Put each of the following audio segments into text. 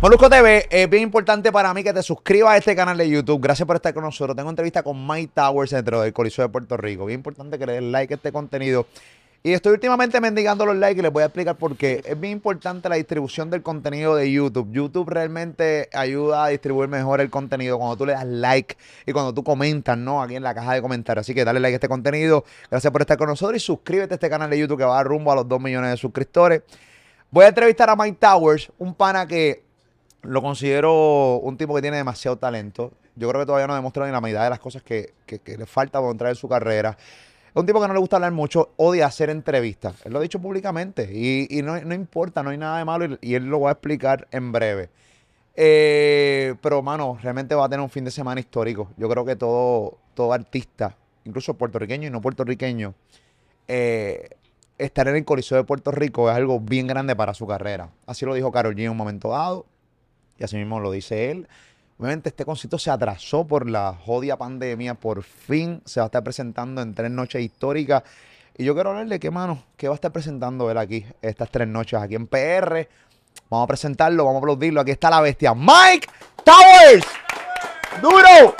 Molusco TV, es bien importante para mí que te suscribas a este canal de YouTube. Gracias por estar con nosotros. Tengo entrevista con Mike Towers dentro del Coliseo de Puerto Rico. Bien importante que le den like a este contenido. Y estoy últimamente mendigando los likes y les voy a explicar por qué. Es bien importante la distribución del contenido de YouTube. YouTube realmente ayuda a distribuir mejor el contenido cuando tú le das like y cuando tú comentas, ¿no? Aquí en la caja de comentarios. Así que dale like a este contenido. Gracias por estar con nosotros y suscríbete a este canal de YouTube que va rumbo a los 2 millones de suscriptores. Voy a entrevistar a Mike Towers, un pana que lo considero un tipo que tiene demasiado talento. Yo creo que todavía no ha demostrado ni la mitad de las cosas que, le falta para entrar en su carrera. Es un tipo que no le gusta hablar mucho, odia hacer entrevistas. Él lo ha dicho públicamente y, no, importa, no hay nada de malo y, él lo va a explicar en breve. Eh, pero, mano, realmente va a tener un fin de semana histórico. Yo creo que todo, todo artista, incluso puertorriqueño y no puertorriqueño, eh, estar en el Coliseo de Puerto Rico es algo bien grande para su carrera. Así lo dijo Carol G en un momento dado y así mismo lo dice él. Obviamente este concierto se atrasó por la jodia pandemia, por fin se va a estar presentando en tres noches históricas. Y yo quiero hablarle qué mano, qué va a estar presentando él aquí, estas tres noches aquí en PR. Vamos a presentarlo, vamos a aplaudirlo. Aquí está la bestia, Mike Towers. ¡Duro!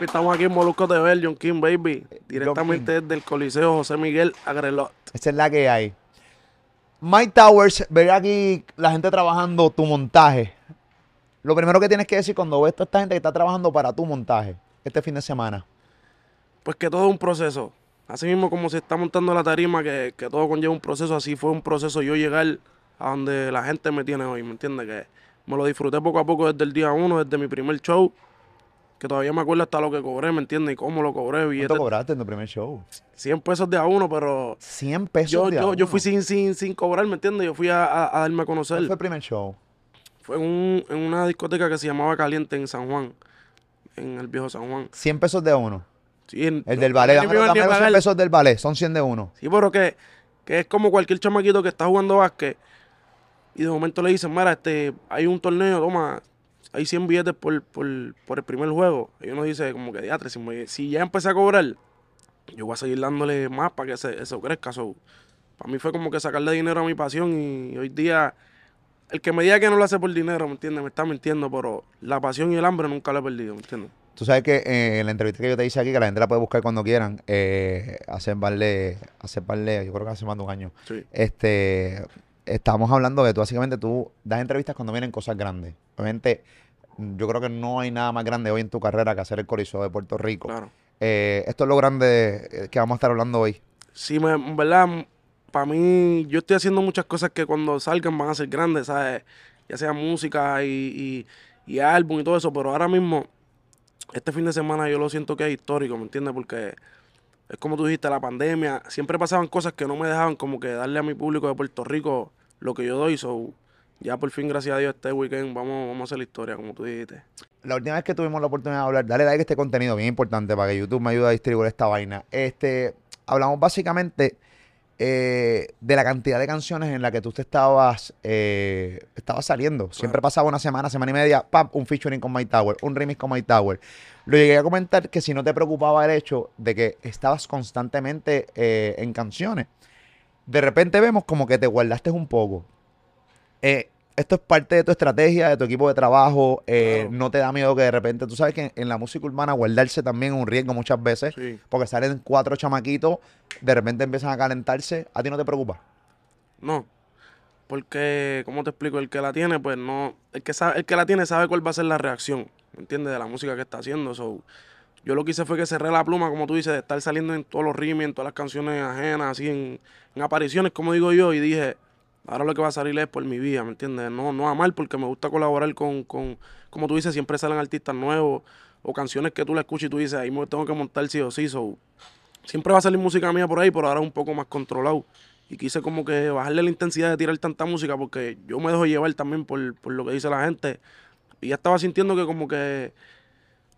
Estamos aquí en Molusco de John King Baby, directamente desde el Coliseo José Miguel Agrelot. Esa es la que hay. Mike Towers, ver aquí la gente trabajando tu montaje. Lo primero que tienes que decir cuando ves toda esta gente que está trabajando para tu montaje este fin de semana. Pues que todo es un proceso. Así mismo como se está montando la tarima, que, todo conlleva un proceso, así fue un proceso yo llegar a donde la gente me tiene hoy, ¿me entiendes? Que me lo disfruté poco a poco desde el día uno, desde mi primer show, que todavía me acuerdo hasta lo que cobré, ¿me entiendes? Y cómo lo cobré. ¿Cuánto cobraste en tu primer show? 100 pesos de a uno, pero... 100 pesos yo, de a yo, uno. Yo fui sin, sin, sin cobrar, ¿me entiendes? Yo fui a, darme a conocer. ¿Cuál fue el primer show? Fue en, una discoteca que se llamaba Caliente en San Juan, en el viejo San Juan. 100 pesos de uno. Sí, el del ballet. Dame, dame 100 pesos del ballet, son 100 de uno. Sí, pero que, que es como cualquier chamaquito que está jugando básquet y de momento le dicen, mira, este, hay un torneo, toma, hay 100 billetes por, por, por el primer juego. Y uno dice, como que, diatre, si, si ya empecé a cobrar, yo voy a seguir dándole más para que eso crezca. para mí fue como que sacarle dinero a mi pasión y hoy día el que me diga que no lo hace por dinero, ¿me entiendes? Me está mintiendo, pero la pasión y el hambre nunca lo he perdido, ¿me entiendes? Tú sabes que eh, en la entrevista que yo te hice aquí, que la gente la puede buscar cuando quieran, eh, hace vale, hace vale, yo creo que hace más de un año. Sí. Este, estamos hablando de tú, básicamente tú das entrevistas cuando vienen cosas grandes. Obviamente, yo creo que no hay nada más grande hoy en tu carrera que hacer el Coliseo de Puerto Rico. Claro. Eh, esto es lo grande eh, que vamos a estar hablando hoy. Sí, me, en verdad, para mí, yo estoy haciendo muchas cosas que cuando salgan van a ser grandes, ¿sabes? Ya sea música y, y, álbum y todo eso, pero ahora mismo, este fin de semana yo lo siento que es histórico, ¿me entiendes? Porque es como tú dijiste, la pandemia, siempre pasaban cosas que no me dejaban como que darle a mi público de Puerto Rico lo que yo doy, so, ya por fin, gracias a Dios, este weekend vamos, vamos a hacer la historia, como tú dijiste. La última vez que tuvimos la oportunidad de hablar, dale like a este contenido, bien importante, para que YouTube me ayude a distribuir esta vaina. Este, hablamos básicamente eh, de la cantidad de canciones en la que tú te estabas, eh, estabas saliendo. Siempre pasaba una semana, semana y media, pam, un featuring con My Tower, un remix con My Tower. Lo llegué a comentar que si no te preocupaba el hecho de que estabas constantemente eh, en canciones, de repente vemos como que te guardaste un poco. Eh, esto es parte de tu estrategia, de tu equipo de trabajo. Eh, no te da miedo que de repente, tú sabes que en, la música urbana guardarse también es un riesgo muchas veces, porque salen cuatro chamaquitos, de repente empiezan a calentarse. ¿A ti no te preocupa? No, porque, ¿cómo te explico? El que la tiene, pues no, el que, sabe, el que la tiene sabe cuál va a ser la reacción, ¿me entiendes? De la música que está haciendo. Yo lo que hice fue que cerré la pluma, como tú dices, de estar saliendo en todos los ritmos, en todas las canciones ajenas, así en, apariciones, como digo yo, y dije Ahora lo que va a salir es por mi vida, ¿me entiendes? No, no a mal, porque me gusta colaborar con, con, como tú dices, siempre salen artistas nuevos o canciones que tú le escuchas y tú dices, ahí me tengo que montar sí o sí. siempre va a salir música mía por ahí, pero ahora un poco más controlado. Y quise como que bajarle la intensidad de tirar tanta música porque yo me dejo llevar también por, por lo que dice la gente. Y ya estaba sintiendo que como que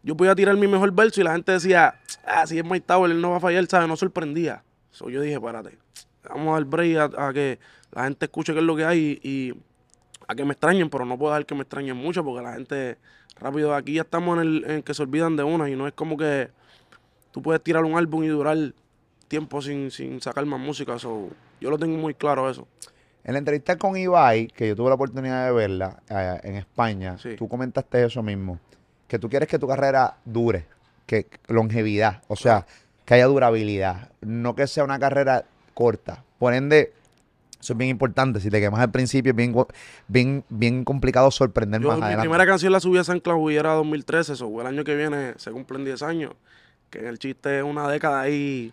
yo podía tirar mi mejor verso y la gente decía, ah, si es Mike Tower, él no va a fallar, ¿sabes? No sorprendía. So, yo dije, párate, vamos a dar break a que la gente escuche qué es lo que hay y, a que me extrañen, pero no puedo dejar que me extrañen mucho porque la gente rápido aquí ya estamos en el en que se olvidan de una y no es como que tú puedes tirar un álbum y durar tiempo sin, sin sacar más música. yo lo tengo muy claro eso. En la entrevista con Ibai, que yo tuve la oportunidad de verla eh, en España, Sí. tú comentaste eso mismo. Que tú quieres que tu carrera dure, que longevidad, o sea, que haya durabilidad, no que sea una carrera corta. Por ende, eso es bien importante. Si te quemas al principio, es bien, bien, bien complicado sorprender Yo, más mi adelante. primera canción la subí a San Clau y era 2013, eso, el año que viene se cumplen 10 años. Que en el chiste es una década ahí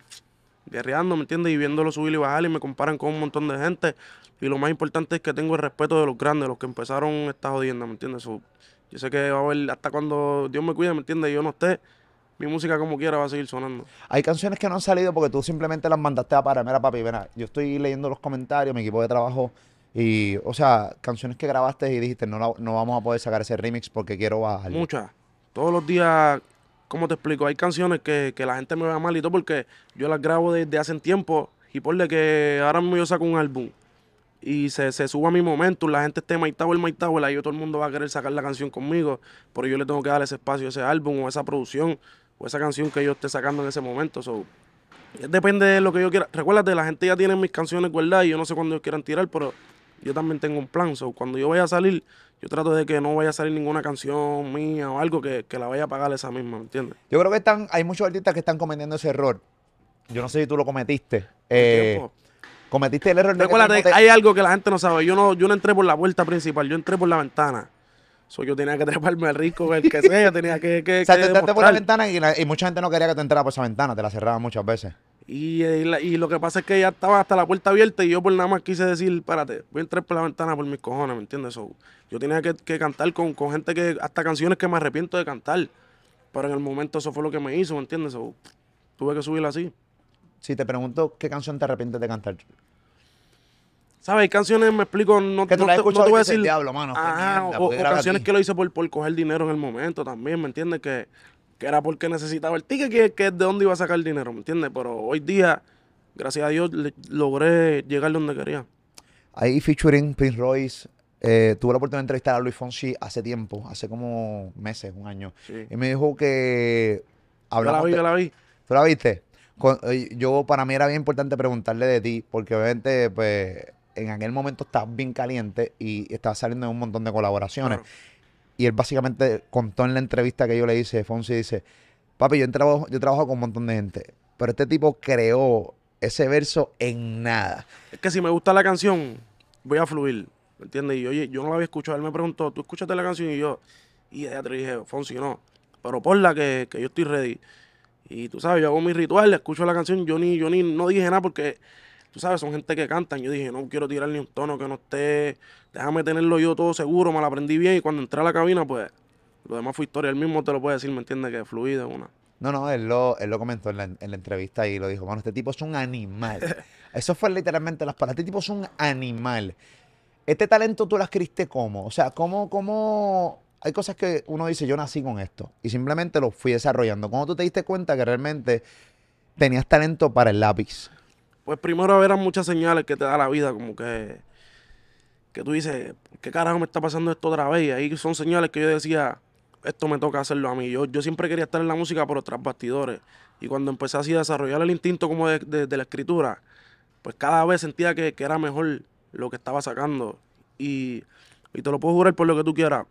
guerreando, ¿me entiendes? Y viéndolo subir y bajar y me comparan con un montón de gente. Y lo más importante es que tengo el respeto de los grandes, los que empezaron esta jodienda, ¿me entiendes? So, yo sé que va a haber, hasta cuando Dios me cuide, ¿me entiendes? Y yo no esté, mi música como quiera va a seguir sonando. Hay canciones que no han salido porque tú simplemente las mandaste a para. Mira, papi, mira, yo estoy leyendo los comentarios, mi equipo de trabajo, y, o sea, canciones que grabaste y dijiste, no, la- no vamos a poder sacar ese remix porque quiero bajarle. Muchas. Todos los días, ¿cómo te explico? Hay canciones que, que la gente me ve mal y todo porque yo las grabo desde hace tiempo y por de que ahora mismo yo saco un álbum y se, se suba mi momento, la gente esté My Tower, My Tower, ahí todo el mundo va a querer sacar la canción conmigo, pero yo le tengo que dar ese espacio, ese álbum o esa producción o esa canción que yo esté sacando en ese momento. So, depende de lo que yo quiera. Recuérdate, la gente ya tiene mis canciones guardadas y yo no sé cuándo ellos quieran tirar, pero yo también tengo un plan. So, cuando yo vaya a salir, yo trato de que no vaya a salir ninguna canción mía o algo que, que la vaya a pagar esa misma, ¿me entiendes? Yo creo que están, hay muchos artistas que están cometiendo ese error. Yo no sé si tú lo cometiste. Eh, Tiempo. Cometiste el error de que Recuérdate, te- hay algo que la gente no sabe. Yo no, yo no entré por la puerta principal, yo entré por la ventana. So, yo tenía que treparme al rico, el que sea, tenía que, que, O sea, que tú entraste por la ventana y, la- y mucha gente no quería que tú entraras por esa ventana, te la cerraban muchas veces. Y, eh, la- y lo que pasa es que ya estaba hasta la puerta abierta y yo por nada más quise decir, espérate, voy a entrar por la ventana por mis cojones, ¿me entiendes? So, yo tenía que, que cantar con, con gente que, hasta canciones que me arrepiento de cantar. Pero en el momento eso fue lo que me hizo, ¿me entiendes? So, tuve que subirla así. Si te pregunto qué canción te arrepientes de cantar. ¿Sabes? Hay canciones, me explico, no, Que tú no la has te, no escuchado te voy a decir... "Diablo, mano, Ajá, mierda, o, ¿por qué o canciones aquí?" que lo hice por, por coger dinero en el momento también, ¿me entiendes? Que, que era porque necesitaba el ticket, que, que es de dónde iba a sacar el dinero, ¿me entiendes? Pero hoy día, gracias a Dios, le- logré llegar donde quería. Ahí featuring Prince Royce. eh, tuve la oportunidad de entrevistar a Luis Fonsi hace tiempo, hace como meses, un año. Sí. Y me dijo que Yo la hablamos vi, yo la vi. ¿Tú la viste? Eh, yo, para mí era bien importante preguntarle de ti, porque obviamente, pues, en aquel momento estabas bien caliente y estabas saliendo de un montón de colaboraciones. Claro. Y él básicamente contó en la entrevista que yo le hice, Fonsi dice, papi, yo trabajo, yo trabajo con un montón de gente, pero este tipo creó ese verso en nada. Es que si me gusta la canción, voy a fluir, ¿me entiendes? Y oye, yo no la había escuchado. Él me preguntó, ¿tú escuchaste la canción? Y yo, y ya te dije, Fonsi, no. Pero ponla que, que yo estoy ready. Y tú sabes, yo hago mi ritual, escucho la canción, yo ni, yo ni no dije nada porque, tú sabes, son gente que cantan. Yo dije, no quiero tirar ni un tono que no esté, déjame tenerlo yo todo seguro, me la aprendí bien. Y cuando entré a la cabina, pues, lo demás fue historia. Él mismo te lo puede decir, ¿me entiendes? Que fluido una. No, no, él lo, él lo comentó en la, en la entrevista y lo dijo, bueno, este tipo es un animal. Eso fue literalmente las palabras, este tipo es un animal. Este talento tú lo adquiriste cómo? O sea, ¿cómo, cómo? Hay cosas que uno dice, yo nací con esto y simplemente lo fui desarrollando. ¿Cómo tú te diste cuenta que realmente tenías talento para el lápiz? Pues primero eran muchas señales que te da la vida, como que, que tú dices, ¿qué carajo me está pasando esto otra vez? Y ahí son señales que yo decía, esto me toca hacerlo a mí. Yo, yo siempre quería estar en la música por otras bastidores. Y cuando empecé así a desarrollar el instinto como de, de- de la escritura, pues cada vez sentía que, que era mejor lo que estaba sacando. Y, y te lo puedo jurar por lo que tú quieras.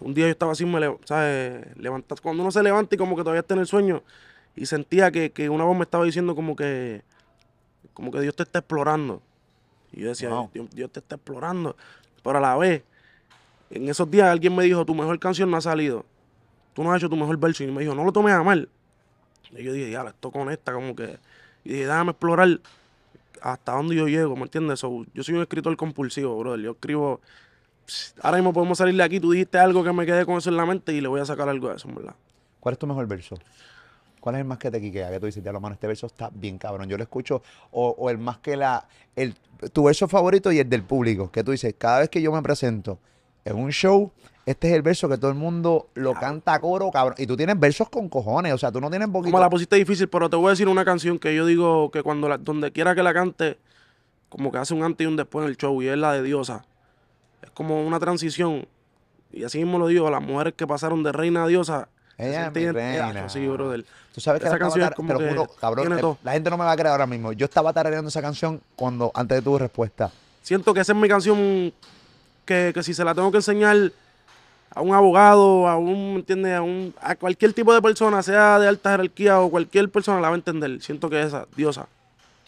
Un día yo estaba así, me ¿sabes? Levantas, cuando uno se levanta y como que todavía está en el sueño, y sentía que, que una voz me estaba diciendo como que, como que Dios te está explorando. Y yo decía, Wow. Dios, Dios te está explorando. Pero a la vez, en esos días alguien me dijo, tu mejor canción no ha salido. Tú no has hecho tu mejor verso. Y me dijo, no lo tomes a mal. Y yo dije, ya, esto conecta como que... Y dije, déjame explorar hasta dónde yo llego, ¿me entiendes? So, yo soy un escritor compulsivo, brother. Yo escribo... Ahora mismo podemos salir de aquí. Tú dijiste algo que me quedé con eso en la mente y le voy a sacar algo de eso, en verdad. ¿Cuál es tu mejor verso? ¿Cuál es el más que te quiquea? Que tú dices, lo mano, este verso está bien cabrón. Yo lo escucho. O, o el más que la. El, tu verso favorito y el del público. Que tú dices, cada vez que yo me presento en un show, este es el verso que todo el mundo lo canta a coro, cabrón. Y tú tienes versos con cojones. O sea, tú no tienes poquito. Como la pusiste difícil, pero te voy a decir una canción que yo digo que cuando la- donde quiera que la cante, como que hace un antes y un después en el show, y es la de Diosa. Es como una transición. Y así mismo lo digo, las mujeres que pasaron de reina a diosa. se Ella es sienten mi ident- reina. Sí, brother. Tú sabes que Esa canción es como te lo que juro, cabrón. eh. La gente no me va a creer ahora mismo. Yo estaba tarareando esa canción cuando, antes de tu respuesta. siento que esa es mi canción que, que si se la tengo que enseñar a un abogado, a un, ¿me entiendes? A, un, a cualquier tipo de persona, sea de alta jerarquía o cualquier persona, la va a entender. Siento que esa, diosa.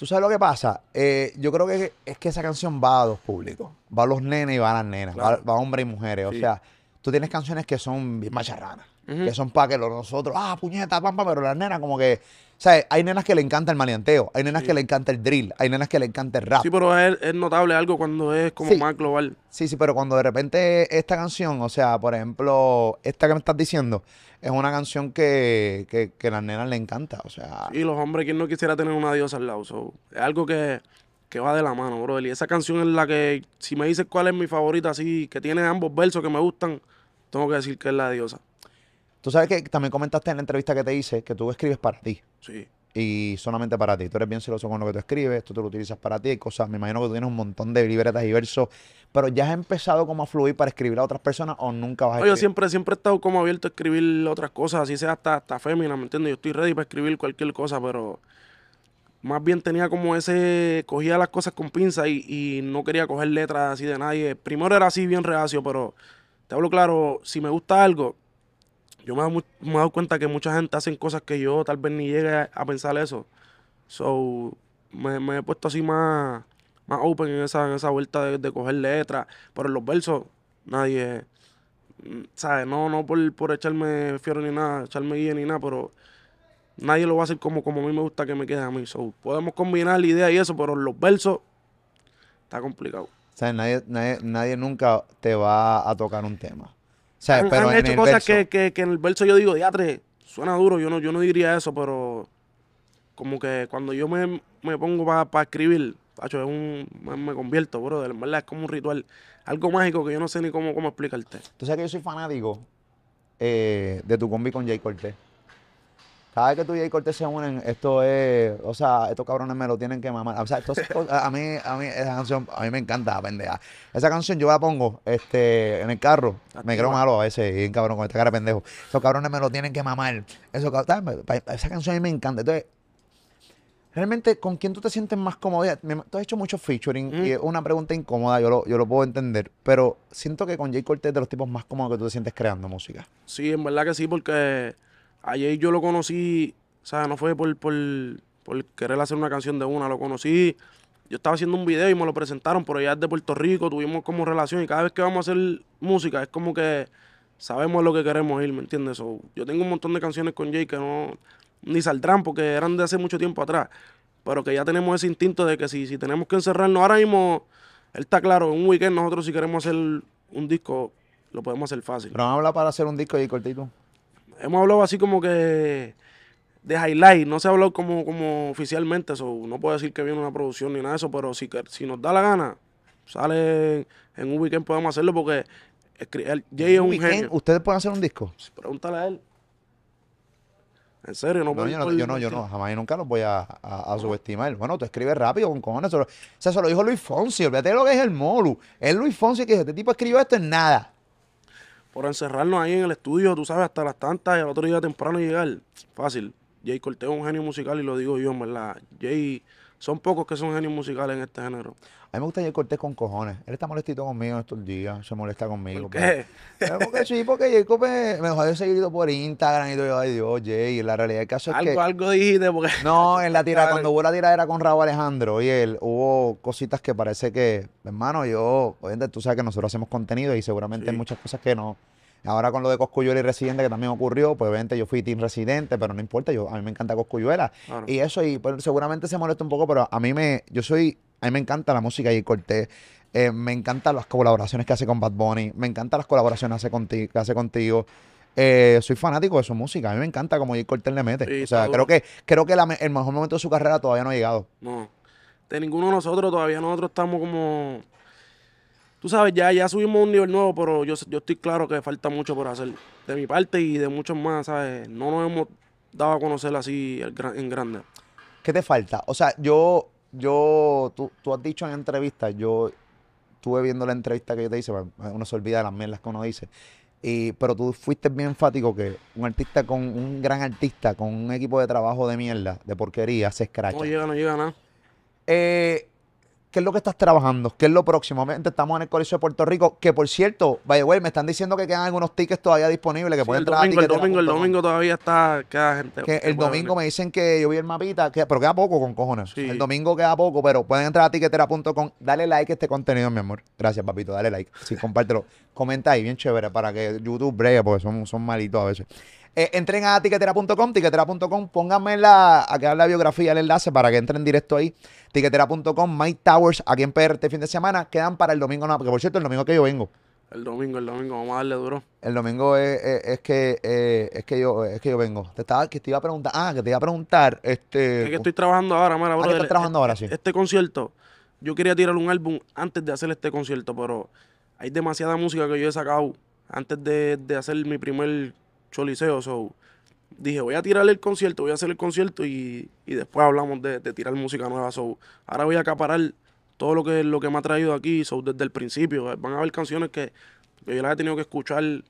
¿Tú sabes lo que pasa? Eh, yo creo que es que esa canción va a dos públicos. Va a los nenes y va a las nenas. Va, Claro. va a hombres y mujeres. O sea, tú tienes canciones que son bien macharranas. Ujú. Que son para que los nosotros, ah, puñeta, pampa, pero las nenas como que... Sea, hay nenas que le encanta el maleanteo. Hay nenas Sí. que le encanta el drill. Hay nenas que le encanta el rap. Sí, pero es, es notable algo cuando es como Sí. más global. Sí, sí, pero cuando de repente esta canción, o sea, por ejemplo, esta que me estás diciendo, es una canción que, que, las nenas le encanta. O sea, Y los hombres, ¿quién no quisiera tener una diosa al lado? So, es algo que, que va de la mano, brother. Y esa canción es la que, si me dices cuál es mi favorita, así, que tiene ambos versos que me gustan, tengo que decir que es la diosa. Tú sabes que también comentaste en la entrevista que te hice que tú escribes para ti. Sí. y solamente para ti. Tú eres bien celoso con lo que tú escribes, tú te lo utilizas para ti, hay cosas, me imagino que tú tienes un montón de libretas y versos, pero ya has empezado como a fluir para escribir a otras personas o nunca vas a No, yo escribir. siempre, siempre he estado como abierto a escribir otras cosas, así sea hasta, hasta fémina, ¿me entiendes? Yo estoy ready para escribir cualquier cosa, pero más bien tenía como ese, cogía las cosas con pinza y, y no quería coger letras así de nadie. Primero era así bien reacio, pero te hablo claro, si me gusta algo, yo me me he dado cuenta que mucha gente hacen cosas que yo tal vez ni llegue a, pensar eso. So, me, me he puesto así más, más open en esa, en esa vuelta de, de coger letras, pero en los versos nadie... Mm, ¿sabes? No, no por, por echarme fiero ni nada, echarme guía ni nada, pero nadie lo va a hacer como, como a mí me gusta que me quede a mí. So, podemos combinar la idea y eso, pero los versos está complicado. O sea, nadie, nadie, nadie nunca te va a tocar un tema. Sea, han, pero han hecho cosas que, que, que en el verso yo digo, diatre, suena duro, yo no, yo no diría eso, pero como que cuando yo me, me pongo para escribir, tacho, es un, me, me convierto, bro, en verdad es como un ritual, algo mágico que yo no sé ni cómo, cómo explicarte. Tú sabes que yo soy fanático eh, de tu combi con Jay Cortés. Cada vez que tú y Jay Cortés se unen, esto es, o sea, estos cabrones me lo tienen que mamar. O sea, esto es- a mí, a mí esa canción, a mí me encanta, pendeja. Esa canción yo la pongo este, en el carro. Me creo malo a veces, bien cabrón, con esta cara de pendejo. Esos cabrones me lo tienen que mamar. Esa canción a mí me encanta. Entonces, realmente, ¿con quién tú te sientes más cómodo? Tú has hecho mucho featuring y Mm. es una pregunta incómoda, yo lo, yo lo puedo entender, pero siento que con Jay Cortés es de los tipos más cómodos que tú te sientes creando música. Sí, en verdad que sí, porque ayer yo lo conocí, o sea, no fue por, por, por querer hacer una canción de una, lo conocí, yo estaba haciendo un video y me lo presentaron, pero ya es de Puerto Rico, tuvimos como relación y cada vez que vamos a hacer música es como que sabemos lo que queremos ir, ¿me entiendes? So, yo tengo un montón de canciones con Jay que no, ni saldrán porque eran de hace mucho tiempo atrás, pero que ya tenemos ese instinto de que si, si tenemos que encerrarnos, ahora mismo, él está claro, en un weekend nosotros si queremos hacer un disco, lo podemos hacer fácil. Pero a hablar para hacer un disco Jay tú. Hemos hablado así como que de highlight, no se ha hablado como, como oficialmente, so, no puedo decir que viene una producción ni nada de eso, pero si, que- si nos da la gana, sale en un weekend podemos hacerlo porque el- Jay es un Weekend, genio. ¿Ustedes pueden hacer un disco? Pregúntale a él. En serio, no No, puedo yo no, yo no, yo no, jamás y nunca los voy a, a- a subestimar. Bueno, tú escribes rápido con cojones. Eso lo, o sea, eso lo dijo Luis Fonsi. Olvídate de lo que es el Molu. Es Luis Fonsi que dijo, este tipo escribió esto en nada. Por encerrarnos ahí en el estudio, tú sabes, hasta las tantas y al otro día temprano llegar. Fácil. Jay Cortés es un genio musical y lo digo yo, en verdad. Jay, son pocos que son genios musicales en este género. A mí me gusta Jay Cortés con cojones. Él está molestito conmigo estos días. Se molesta conmigo. ¿Por qué? Pero porque sí, porque Jacob me, me dejó de seguir por Instagram y todo. Ay Dios, Jay. La realidad del caso es algo, que... algo dijiste porque... No, en la tira, cuando hubo la tiradera con Raúl Alejandro y él, hubo cositas que parece que, hermano, yo, obviamente tú sabes que nosotros hacemos contenido y seguramente hay muchas cosas que no. Ahora con lo de Coscuyuela y Residente que también ocurrió, pues obviamente yo fui team Residente, pero no importa, yo, a mí me encanta Coscuyuela. Claro. Y eso, y pues, seguramente se molesta un poco, pero a mí me, yo soy, a mí me encanta la música y Cortés. Eh, me encantan las colaboraciones que hace con Bad Bunny, me encantan las colaboraciones que hace contigo. Que hace contigo. Eh, soy fanático de su música, a mí me encanta como Jay Cortés le mete. Sí, o sea, creo que, creo que la el mejor momento de su carrera todavía no ha llegado. No. De ninguno de nosotros, todavía nosotros estamos como. Tú sabes, ya, ya subimos a un nivel nuevo, pero yo, yo estoy claro que falta mucho por hacer. De mi parte y de muchos más, ¿sabes? No nos hemos dado a conocer así en grande. ¿Qué te falta? O sea, yo, yo, tú, tú has dicho en entrevistas, yo estuve viendo la entrevista que yo te hice, uno se olvida de las mierdas que uno dice. Y, pero tú fuiste bien enfático que un artista con, un gran artista con un equipo de trabajo de mierda, de porquería, se escracha. No llega, no llega nada. Eh, ¿Qué es lo que estás trabajando? ¿Qué es lo próximo? Obviamente estamos en el Coliseo de Puerto Rico, que por cierto, the way, me están diciendo que quedan algunos tickets todavía disponibles, que Sí, pueden el entrar domingo, a el domingo, el domingo todavía está, queda gente. Que el domingo me dicen que yo vi el mapita, que, pero queda poco con cojones. Sí. El domingo queda poco, pero pueden entrar a tiquetera.com. Dale like a este contenido, mi amor. Gracias, papito. Dale like. Sí, compártelo. Comenta ahí, bien chévere, para que YouTube bregue, porque son, son malitos a veces. Eh, entren a tiquetera.com, tiquetera.com, pónganme en la, a quedar la biografía, el enlace para que entren directo ahí. Tiquetera.com, Mike Towers, aquí en PR este fin de semana, quedan para el domingo, no, porque por cierto, el domingo que yo vengo. El domingo, el domingo, vamos a darle duro. El domingo es, es- es que eh, es que yo es que yo vengo. Te estaba que te iba a preguntar, ah, que te iba a preguntar, este Es que estoy trabajando ahora, mira, Ah, que estás trabajando ahora, sí. Este concierto, yo quería tirar un álbum antes de hacer este concierto, pero hay demasiada música que yo he sacado antes de, de hacer mi primer choliseo. So, dije, voy a tirar el concierto, voy a hacer el concierto y, y después hablamos de, de tirar música nueva. So, ahora voy a acaparar todo lo que, lo que me ha traído aquí so, desde el principio. Van a haber canciones que yo las he tenido que escuchar y,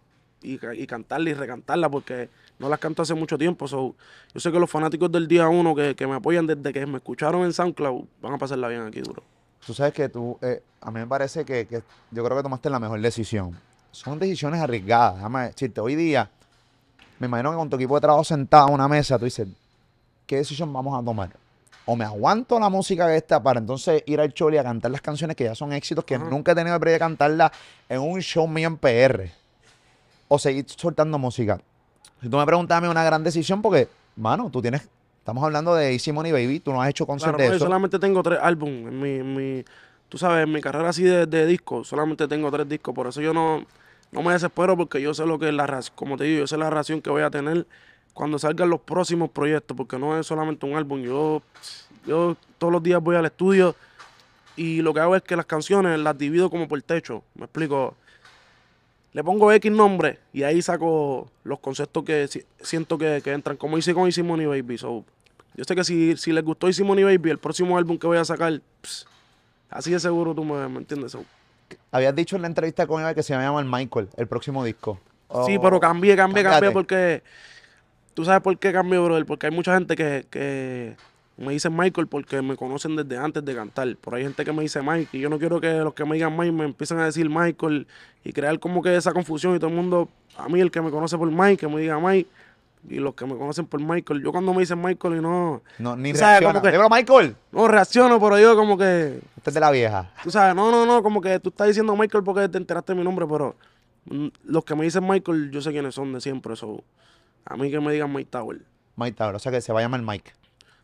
y cantarlas y recantarlas porque no las canto hace mucho tiempo. So, yo sé que los fanáticos del día uno que, que me apoyan desde que me escucharon en SoundCloud van a pasarla bien aquí duro. tú sabes que tú eh, a mí me parece que, que yo creo que tomaste la mejor decisión. Son decisiones arriesgadas, déjame decirte, hoy día me imagino que con tu equipo de trabajo sentado en una mesa tú dices, ¿qué decisión vamos a tomar? O me aguanto la música esta para entonces ir al show y a cantar las canciones que ya son éxitos, que nunca he tenido el de cantarlas en un show mío en PR. O seguir soltando música. Si tú me preguntas a mí una gran decisión, porque, mano, tú tienes, estamos hablando de Easy Money Baby, tú no has hecho conciertos Claro, no, de yo eso. solamente tengo tres álbumes en mi, en mi- tú sabes, en mi carrera así de, de discos, solamente tengo tres discos, por eso yo no, no me desespero porque yo sé lo que es la ración, como te digo, yo sé la ración que voy a tener cuando salgan los próximos proyectos, porque no es solamente un álbum, yo, yo todos los días voy al estudio y lo que hago es que las canciones las divido como por techo, me explico, le pongo X nombre y ahí saco los conceptos que si- siento que, que entran, como hice con Easy Money Baby. So, yo sé que si, si les gustó Easy Money Baby, el próximo álbum que voy a sacar, ps, así de seguro tú me, me entiendes. Habías dicho en la entrevista con Eva que se llama el Michael, el próximo disco. Sí, Oh, pero cambié, cambié, cambié porque. Tú sabes por qué cambié, brother. Porque hay mucha gente que, que me dice Michael porque me conocen desde antes de cantar. Ahí hay gente que me dice Mike y yo no quiero que los que me digan Mike me empiecen a decir Michael y crear como que esa confusión y todo el mundo, a mí el que me conoce por Mike, que me diga Mike y los que me conocen por Michael. Yo cuando me dicen Michael y no, No, ni sabes, reacciona. que- Michael. no reacciono, pero yo como que Este es de la vieja. Tú sabes, no, no, no, como que tú estás diciendo Michael porque te enteraste de mi nombre, pero mm, los que me dicen Michael, yo sé quiénes son de siempre. So, a mí que me digan Mike Tower. Mike Tower, o sea que se va a llamar Mike.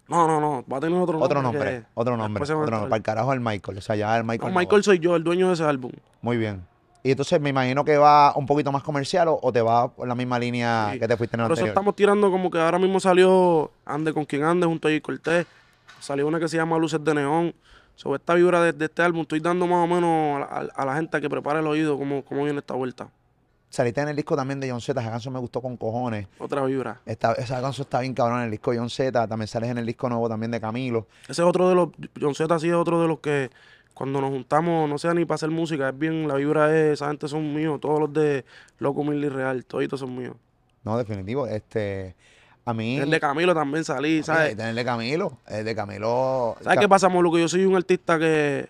No, no, no, va a tener otro nombre. Otro nombre, otro nombre, otro nombre. Para el carajo el Michael. O sea, ya el Michael. No, no. Michael soy yo, el dueño de ese álbum. Muy bien. Y entonces me imagino que va un poquito más comercial o, o te va por la misma línea Sí. que te fuiste en el Por eso anterior. estamos tirando como que ahora mismo salió Ande con quien ande junto a J. Cortés. Salió una que se llama Luces de Neón. Sobre esta vibra de, de este álbum, estoy dando más o menos a la, a- a la gente que prepare el oído cómo, cómo viene esta vuelta. Saliste en el disco también de John Z. Esa canción me gustó con cojones. Otra vibra. Esta- esa canción está bien cabrón en el disco de John Z. También sales en el disco nuevo también de Camilo. Ese es otro de los, John Z sí es otro de los que cuando nos juntamos, no sea ni para hacer música, es bien, la vibra es, esa gente son míos, todos los de Loco Mil Real, toditos son míos. No, definitivo. Este, a mí. El de Camilo también salí, ¿sabes? El de Camilo. El de Camilo. ¿Sabes qué pasa, Moluco? Yo soy un artista que,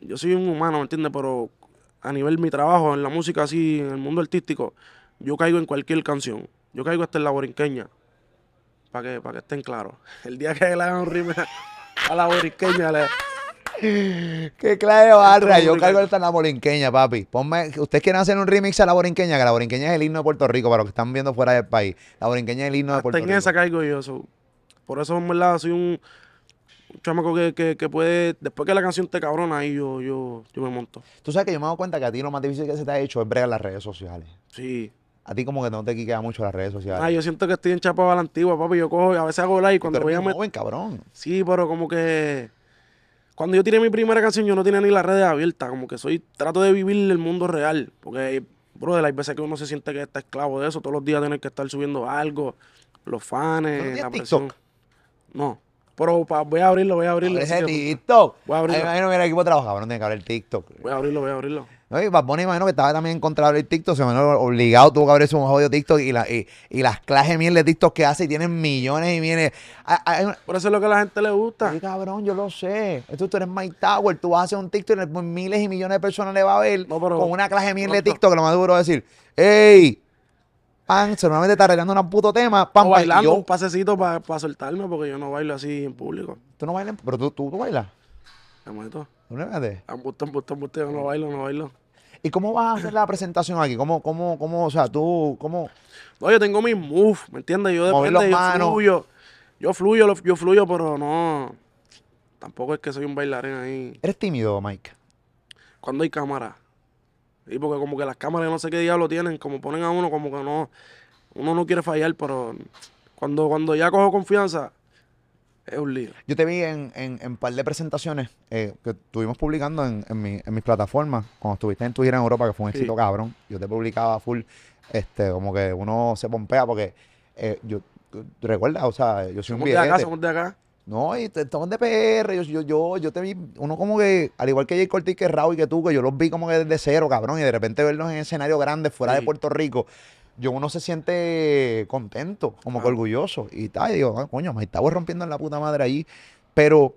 yo soy un humano, ¿me entiendes? Pero a nivel de mi trabajo, en la música así, en el mundo artístico, yo caigo en cualquier canción. Yo caigo hasta en la borinqueña, para que, para que estén claros. El día que le hagan un remix a la borinqueña, le, Qué clave de barra. Yo cargo en la borinqueña, papi. Ponme, ustedes quieren hacer un remix a la borinqueña, que la borinqueña es el himno de Puerto Rico, para los que están viendo fuera del país. La borinqueña es el himno de Hasta Puerto en Rico. esa caigo yo. so. Por eso, en verdad, soy un, un chamaco que, que, que puede. Después que la canción te cabrona, ahí yo, yo, yo me monto. Tú sabes que yo me he dado cuenta que a ti lo más difícil que se te ha hecho es bregar las redes sociales. Sí. A ti como que no te quiquea mucho las redes sociales. Ah, yo siento que estoy enchapado a la antigua, papi. Yo cojo y a veces hago live cuando Pero voy a eres met- joven, cabrón. Sí, pero como que. Cuando yo tiré mi primera canción, yo no tenía ni las redes abiertas. Como que soy. Trato de vivir el mundo real. Porque, brother, hay veces que uno se siente que está esclavo de eso. Todos los días tener que estar subiendo algo. Los fans, ¿Tú no tienes la TikTok? presión. No. Pero pa- voy a abrirlo, voy a abrirlo. Ese TikTok. Voy a abrirlo. Ay, imagino que el equipo trabajaba, no tiene que abrir TikTok. Voy a abrirlo, voy a abrirlo. No, y Bad Bunny, imagino que estaba también en contra del TikTok, se me obligado, tuvo que abrirse un jodido TikTok y, la, y, y las clases miel de TikTok que hace y tienen millones y millones. Ah, ah, Por eso es lo que a la gente le gusta. Ay, cabrón, yo lo sé. Esto tú eres Mike Tower, tú vas a hacer un TikTok y pues, miles y millones de personas le va a ver No, pero- con una clase de miel de. TikTok, lo más duro es decir, ¡Ey! Pan, seguramente está arreglando un puto tema. Pam, O y bailando yo- un pasecito para soltarme porque yo no bailo así en público. Tú no bailas, pero tú, tú, tú bailas. Me meto. ¿Tú no bailas? Yo no bailo, no bailo. ¿Y cómo vas a hacer la presentación aquí? ¿Cómo, cómo, cómo, o sea, tú, cómo? No, yo tengo mis moves, ¿me entiendes? Yo depende, las yo manos. fluyo. Yo fluyo, yo fluyo, pero no. Tampoco es que soy un bailarín ahí. ¿Eres tímido, Mike? Cuando hay cámara. Y porque como que las cámaras yo no sé qué diablo tienen, como ponen a uno como que no. Uno no quiere fallar, pero cuando, cuando ya cojo confianza, es un lío. Yo te vi en, en, en par de presentaciones eh, que estuvimos publicando en, en, mi- en mis plataformas. Cuando estuviste en tu gira en Europa, que fue un Sí. éxito cabrón. Yo te publicaba full, este, como que uno se pompea porque eh, yo, recuerda, o sea, yo soy un Somos de acá, somos de acá. No, y te- estamos de PR. Yo, yo, yo, yo te vi, uno como que, al igual que Jay Cortez, que Raúl y que tú, que yo los vi como que desde cero, cabrón, y de repente verlos en escenario grande fuera de. Puerto Rico, yo uno se siente contento, como que orgulloso. Y tal, y digo, ah, coño, me estaba rompiendo en la puta madre ahí. Pero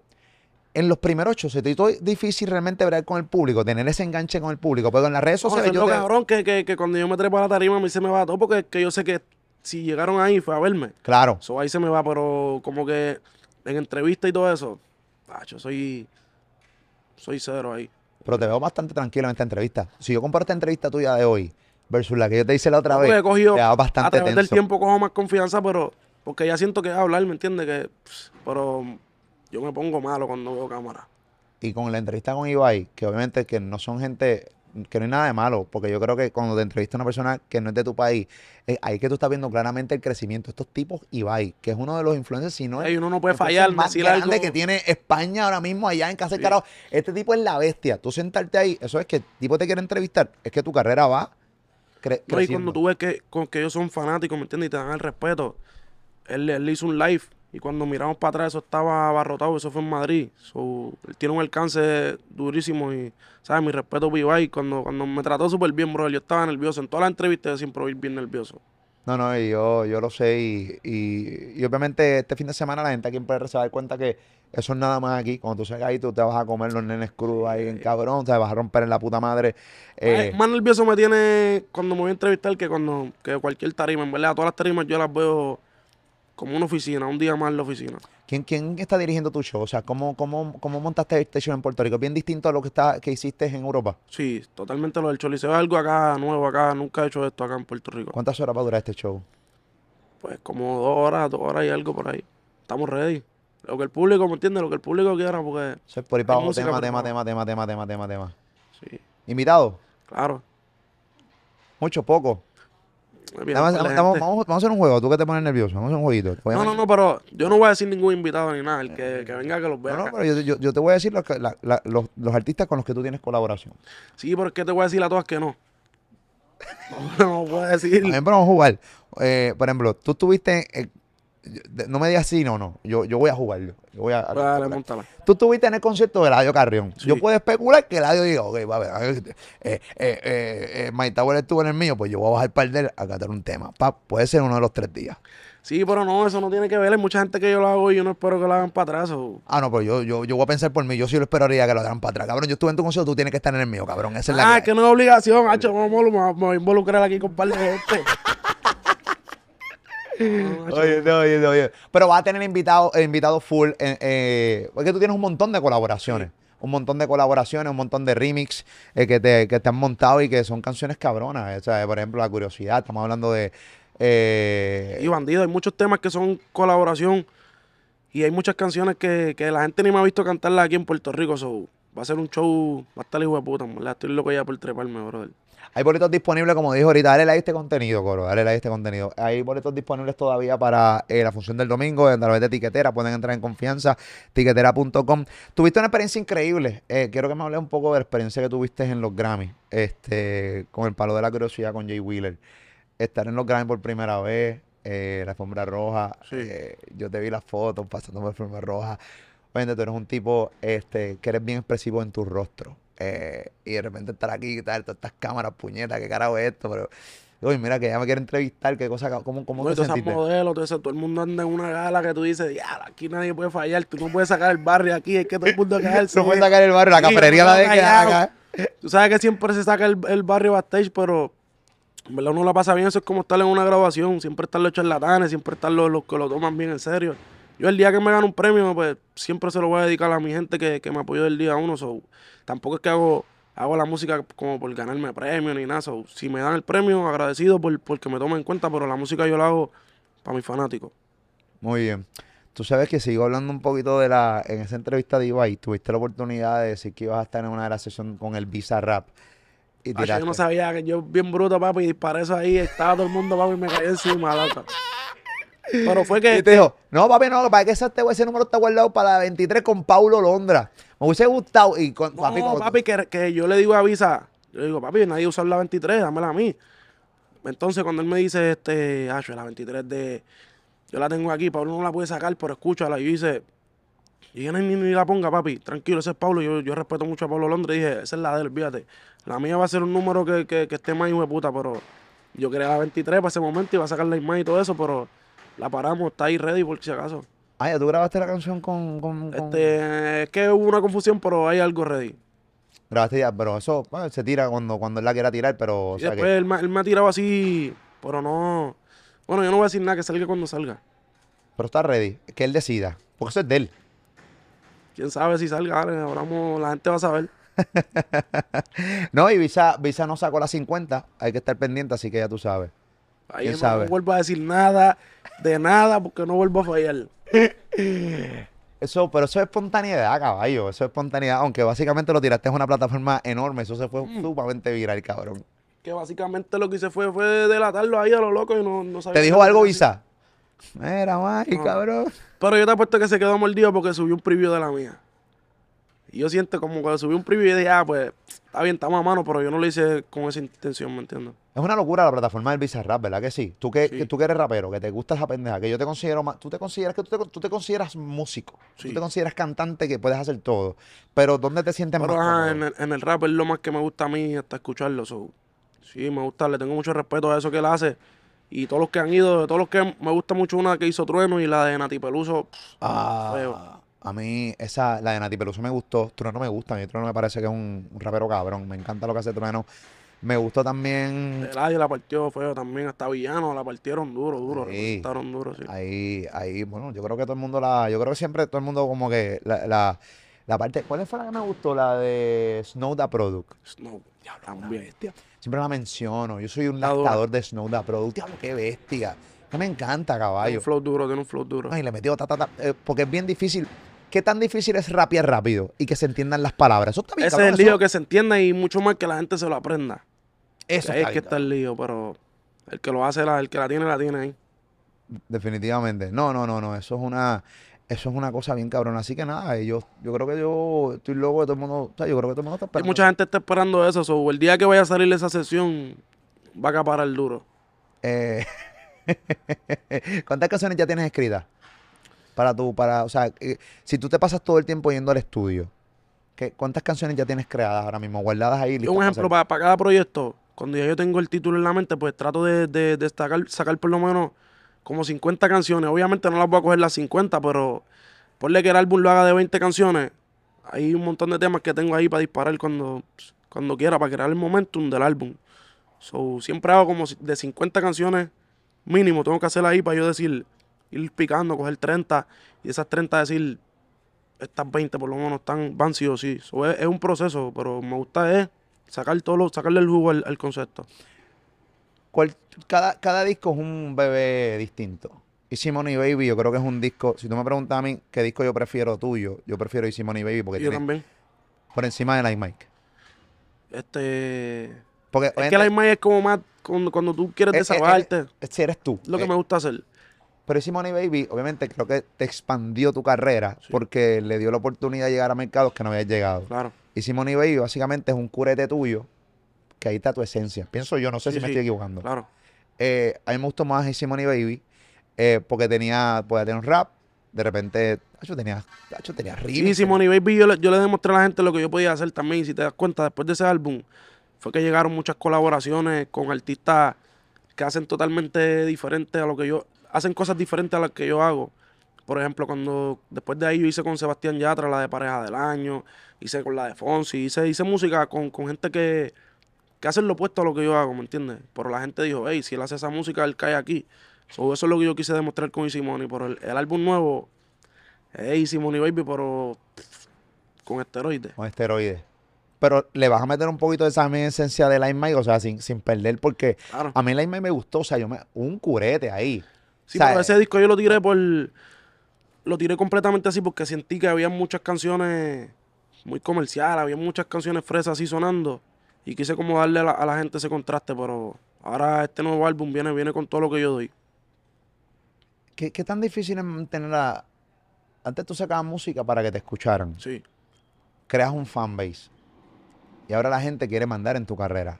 en los primeros ocho, se te hizo difícil realmente ver con el público, tener ese enganche con el público. Pero en las redes sociales eso es yo lo te- cabrón que, que, que cuando yo me trepo a la tarima a mí se me va todo porque es que yo sé que si llegaron ahí fue a verme. Claro. So, ahí se me va, pero como que en entrevista y todo eso, yo soy, soy cero ahí. Pero te veo bastante tranquilo en esta entrevista. Si yo comparo esta entrevista tuya de hoy versus la que yo te hice la otra vez, he cogido, te a través del tenso. tiempo cojo más confianza, pero porque ya siento que es hablar, ¿me entiendes? Que, pss, pero yo me pongo malo cuando veo cámara. Y con la entrevista con Ibai, que obviamente que no son gente, que no hay nada de malo, porque yo creo que cuando te entrevista una persona que no es de tu país, eh, ahí que tú estás viendo claramente el crecimiento. Estos tipos, Ibai, que es uno de los influencers, si no es Ey, uno no puede fallar, más decir grande algo. que tiene España ahora mismo allá en Casa del Sí. Carajo. Este tipo es la bestia. Tú sentarte ahí, eso es que el tipo te quiere entrevistar, es que tu carrera va cre- No, y cuando tú ves que, con que ellos son fanáticos, ¿me entiendes? Y te dan el respeto. Él, él hizo un live y cuando miramos para atrás eso estaba abarrotado, eso fue en Madrid. So, él tiene un alcance durísimo y, ¿sabes? Mi respeto Ibai. Cuando, cuando me trató súper bien, bro, yo estaba nervioso. En todas las entrevistas yo siempre voy bien nervioso. No, no, y yo, yo lo sé y, y, y obviamente este fin de semana la gente aquí en PR se va a dar cuenta que eso es nada más aquí. Cuando tú salgas ahí, tú te vas a comer los nenes crudos ahí en cabrón, sea, vas a romper en la puta madre. Eh, Más, más nervioso me tiene cuando me voy a entrevistar que cuando que cualquier tarima. En verdad, todas las tarimas yo las veo como una oficina, un día más en la oficina. ¿quién, ¿Quién está dirigiendo tu show? O sea, ¿cómo, cómo, cómo montaste este show en Puerto Rico? ¿Es bien distinto a lo que, está, que hiciste en Europa? Sí, totalmente lo del Choliseo es algo acá nuevo acá. Nunca he hecho esto acá en Puerto Rico. ¿Cuántas horas va a durar este show? Pues como dos horas, dos horas y algo por ahí. Estamos ready. Lo que el público, ¿me entiende? Lo que el público quiera, porque Eso es por ahí para abajo, tema, tema, tema, tema, tema, tema, tema, tema. sí, ¿Invitado? claro. Mucho, poco. Vamos, a hacer un juego, tú que te pones nervioso. Vamos a hacer un jueguito. No, no, no, pero yo no voy a decir ningún invitado ni nada. El que, que venga que los vea. No, no, pero yo, yo- yo te voy a decir lo que- la- la- los, los artistas con los que tú tienes colaboración. Sí, pero es que te voy a decir a todas que no. No, no puedo decir. Por ejemplo, vamos a jugar. Eh, por ejemplo, tú estuviste. eh, no me digas sí, no, no. Yo, yo voy a jugarlo. Yo voy a, Dale, montala. Tú estuviste en el concierto de Eladio Carrión. Sí. Yo puedo especular que Eladio diga, ok, va a ver, a eh, eh, eh, eh, Mike Tower estuvo en el mío, pues yo voy a bajar para él a cantar un tema. Pa, puede ser uno de los tres días. Sí, pero no, eso no tiene que ver. Hay mucha gente que yo lo hago y yo no espero que lo hagan para atrás. o- Ah, no, pero yo, yo, yo voy a pensar por mí. Yo sí lo esperaría que lo hagan para atrás. Cabrón, yo estuve en tu concierto, tú tienes que estar en el mío, cabrón. Esa es la Ah, que es que no es obligación, hacho. Vamos, a- me voy a involucrar aquí con un par de gente. Oye, no, oye, no, oye. Pero va a tener invitados invitado full. eh, eh, porque tú tienes un montón de colaboraciones. Un montón de colaboraciones, un montón de remix eh, que, te, que te han montado y que son canciones cabronas. O sea, por ejemplo, La Curiosidad. Estamos hablando de. eh, Y bandido, hay muchos temas que son colaboración y hay muchas canciones que, que la gente ni me ha visto cantarlas aquí en Puerto Rico. So, va a ser un show, va a estar hijo de puta, verdad. Estoy loco ya por treparme, brother. Hay boletos disponibles, como dijo ahorita, dale like a este contenido, Coro, dale like a este contenido. Hay boletos disponibles todavía para eh, la función del domingo a través de Tiquetera, pueden entrar en confianza, tiquetera.com. Tuviste una experiencia increíble, eh, quiero que me hables un poco de la experiencia que tuviste en los Grammy, este, con el palo de la curiosidad con Jay Wheeler. Estar en los Grammy por primera vez, eh, la alfombra roja, Sí. eh, yo te vi las fotos pasando por la alfombra roja. Obviamente tú eres un tipo este, que eres bien expresivo en tu rostro. Eh, y de repente estar aquí y tal, todas estas cámaras, puñetas, qué carajo es esto, pero. Uy, mira que ella me quiere entrevistar, qué cosa, cómo, cómo y te sentiste. modelos, todo, eso, todo el mundo anda en una gala que tú dices, ya, aquí nadie puede fallar, tú no puedes sacar el barrio aquí, es que todo el mundo caerse. No puedes sacar el barrio, la cafetería la de que acá. Tú sabes que siempre se saca el, el barrio backstage, pero en verdad uno la pasa bien. Eso es como estar en una grabación. Siempre están los charlatanes, siempre están los, los que lo toman bien en serio. Yo el día que me gano un premio, pues siempre se lo voy a dedicar a mi gente que, que me apoyó del día uno. So, tampoco es que hago, hago la música como por ganarme premio ni nada. So, si me dan el premio, agradecido por, porque me tomen en cuenta, pero la música yo la hago para mis fanáticos. Muy bien. Tú sabes que sigo hablando un poquito de la. En esa entrevista de Ibai, tuviste la oportunidad de decir que ibas a estar en una de las sesiones con el Visa Rap. Y Ay, yo no sabía que yo bien bruto, papi, y disparé eso ahí, estaba todo el mundo, papi, y me caí encima, loca. Pero fue que... Y te dijo, no, papi, no, para que ese, ese número está guardado para la 23 con Paulo Londra. Me hubiese gustado. Y con, No, papi, papi, como- que, que yo le digo a Visa, yo le digo, papi, nadie usa la 23, dámela a mí. Entonces, cuando él me dice, este, ah, la 23 de, yo la tengo aquí, Pablo no la puede sacar, pero escúchala. Y yo dice, y yo ni, ni, la ponga, papi, tranquilo, ese es Pablo. Yo, yo respeto mucho a Pablo Londres. Dije, esa es la de él, fíjate. La mía va a ser un número que, que, que esté más hijo de puta, pero yo quería la 23 para ese momento y va a sacar la imagen y todo eso, pero la paramos, está ahí ready por si acaso. Ah, ya tú grabaste la canción con. con, con- Este, es que hubo una confusión, pero hay algo ready. Grabaste ya, pero eso bueno, se tira cuando, cuando él la quiera tirar, pero. O sea después que, él, me, él me ha tirado así, pero no. Bueno, yo no voy a decir nada, que salga cuando salga. pero está ready. Que él decida. Porque eso es de él. Quién sabe si salga, hablamos, la gente va a saber. No, y Visa, Visa no sacó la 50. Hay que estar pendiente, así que ya tú sabes. Ahí ¿Quién no, sabe? no vuelvo a decir nada, de nada, porque no vuelvo a fallar. Eso, pero eso es espontaneidad, caballo. Eso es espontaneidad. Aunque básicamente lo tiraste en una plataforma enorme. Eso se fue Mm. sumamente viral, cabrón. Que básicamente lo que hice fue, fue delatarlo ahí a lo loco y no, no sabía. ¿Te dijo algo. Visa? Mira, Mike, No. cabrón. Pero yo te apuesto que se quedó mordido porque subió un preview de la mía. Y yo siento como cuando subí un preview y dije, ah, pues, está bien, estamos a mano, pero yo no lo hice con esa intención, ¿me entiendes? Es una locura la plataforma del Visa Rap, ¿verdad que sí? Tú que, Sí. que tú que eres rapero, que te gusta esa pendeja, que yo te considero más, tú te consideras que tú te, tú te consideras músico, tú Sí. te consideras cantante que puedes hacer todo, pero ¿dónde te sientes Pero más en el, en el rap es lo más que me gusta a mí hasta escucharlo. so, Sí, me gusta, le tengo mucho respeto a eso que él hace. Y todos los que han ido, todos los que me gusta mucho una que hizo Trueno y la de Nati Peluso. pff, Ah, feo. a mí esa, la de Nati Peluso me gustó, Trueno me gusta, a mí Trueno me parece que es un, un rapero cabrón, me encanta lo que hace Trueno. Me gustó también, Eladio la partió feo también, hasta Villano la partieron duro, duro, representaron duro, sí. ahí, ahí, bueno, yo creo que todo el mundo la, yo creo que siempre todo el mundo como que la, la, la parte, ¿cuál fue la que me gustó? La de Snow Da Product. No, diablo, tan bestia. Siempre la menciono. Yo soy un lactador de Snow Da Product. Diablo, qué bestia. Que me encanta, Tiene caballo. un flow duro, tiene un flow duro. Ay, le metió ta, ta, ta, eh, porque es bien difícil. ¿Qué tan difícil es rapear rápido y que se entiendan las palabras? Eso está bien, Ese cabrón, es el lío que se entienda y mucho más que la gente se lo aprenda. Eso ahí es que está el lío, pero el que lo hace, la, el que la tiene, la tiene ahí. Definitivamente. No, no, no, no. Eso es una, eso es una cosa bien cabrona. Así que nada, yo, yo creo que yo estoy loco de todo el mundo. O sea, yo creo que todo el mundo está Y esperando. mucha gente está esperando eso. so, el día que vaya a salir esa sesión, va a acaparar duro. Eh, ¿Cuántas canciones ya tienes escritas? Para tú, para, o sea, eh, si tú te pasas todo el tiempo yendo al estudio, ¿qué, ¿cuántas canciones ya tienes creadas ahora mismo, guardadas ahí? un para ejemplo, hacer? para, cada proyecto, cuando ya yo tengo el título en la mente, pues trato de, de, de sacar, por lo menos como 50 canciones. Obviamente no las voy a coger las 50, pero ponle que el álbum lo haga de 20 canciones. Hay un montón de temas que tengo ahí para disparar cuando, cuando quiera, para crear el momentum del álbum. So, siempre hago como de 50 canciones mínimo, tengo que hacer ahí para yo decir, ir picando, coger 30 y esas 30 decir, estas 20 por lo menos están, van sí o sí. So, es, es un proceso, pero me gusta es sacar todo lo, sacarle el jugo al, al concepto. Cual- cada, cada disco es un bebé distinto. Easy Money Baby, yo creo que es un disco. Si tú me preguntas a mí qué disco yo prefiero tuyo, yo prefiero Easy Money Baby porque Y yo tiene también. por encima de Like Mike. Este. Porque Es que la imagen es como más cuando, cuando tú quieres Eh, eh, desahogarte. si eres tú. lo que eh, me gusta hacer. Pero Easy Money Baby, obviamente, creo que te expandió tu carrera Sí. porque le dio la oportunidad de llegar a mercados que no habías llegado. Claro. Easy Money Baby básicamente es un curete tuyo que ahí está tu esencia. Pienso yo, no sé Sí, si me sí, estoy equivocando. Claro. Eh, a mí me gustó más Easy Money Baby eh, porque tenía, podía tener un rap, de repente, yo tenía, yo tenía Sí, remixes. Simón y Baby, yo le, yo le demostré a la gente lo que yo podía hacer también. Y si te das cuenta, después de ese álbum, fue que llegaron muchas colaboraciones con artistas que hacen totalmente diferente a lo que yo. Hacen cosas diferentes a las que yo hago. Por ejemplo, cuando después de ahí yo hice con Sebastián Yatra la de Pareja del Año, hice con la de Fonsi, hice, hice música con, con gente que, que hacen lo opuesto a lo que yo hago, ¿me entiendes? Pero la gente dijo, hey, si él hace esa música, él cae aquí. So, eso es lo que yo quise demostrar con Easy Money. Pero el, el álbum nuevo es Easy Money Baby, pero pff, con esteroides. con esteroides. Pero le vas a meter un poquito de esa misma esencia de Line Mike, o sea, sin, sin perder, porque Claro. a mí Line Mike me gustó, o sea, yo me, un curete ahí. Sí, O sea, pero ese disco yo lo tiré por. Lo tiré completamente así porque sentí que había muchas canciones muy comerciales, había muchas canciones fresas así sonando. Y quise como darle a la, a la gente ese contraste, pero ahora este nuevo álbum viene, viene con todo lo que yo doy. ¿Qué, qué tan difícil es mantener a... Antes tú sacabas música para que te escucharan, Sí. creas un fanbase y ahora la gente quiere mandar en tu carrera.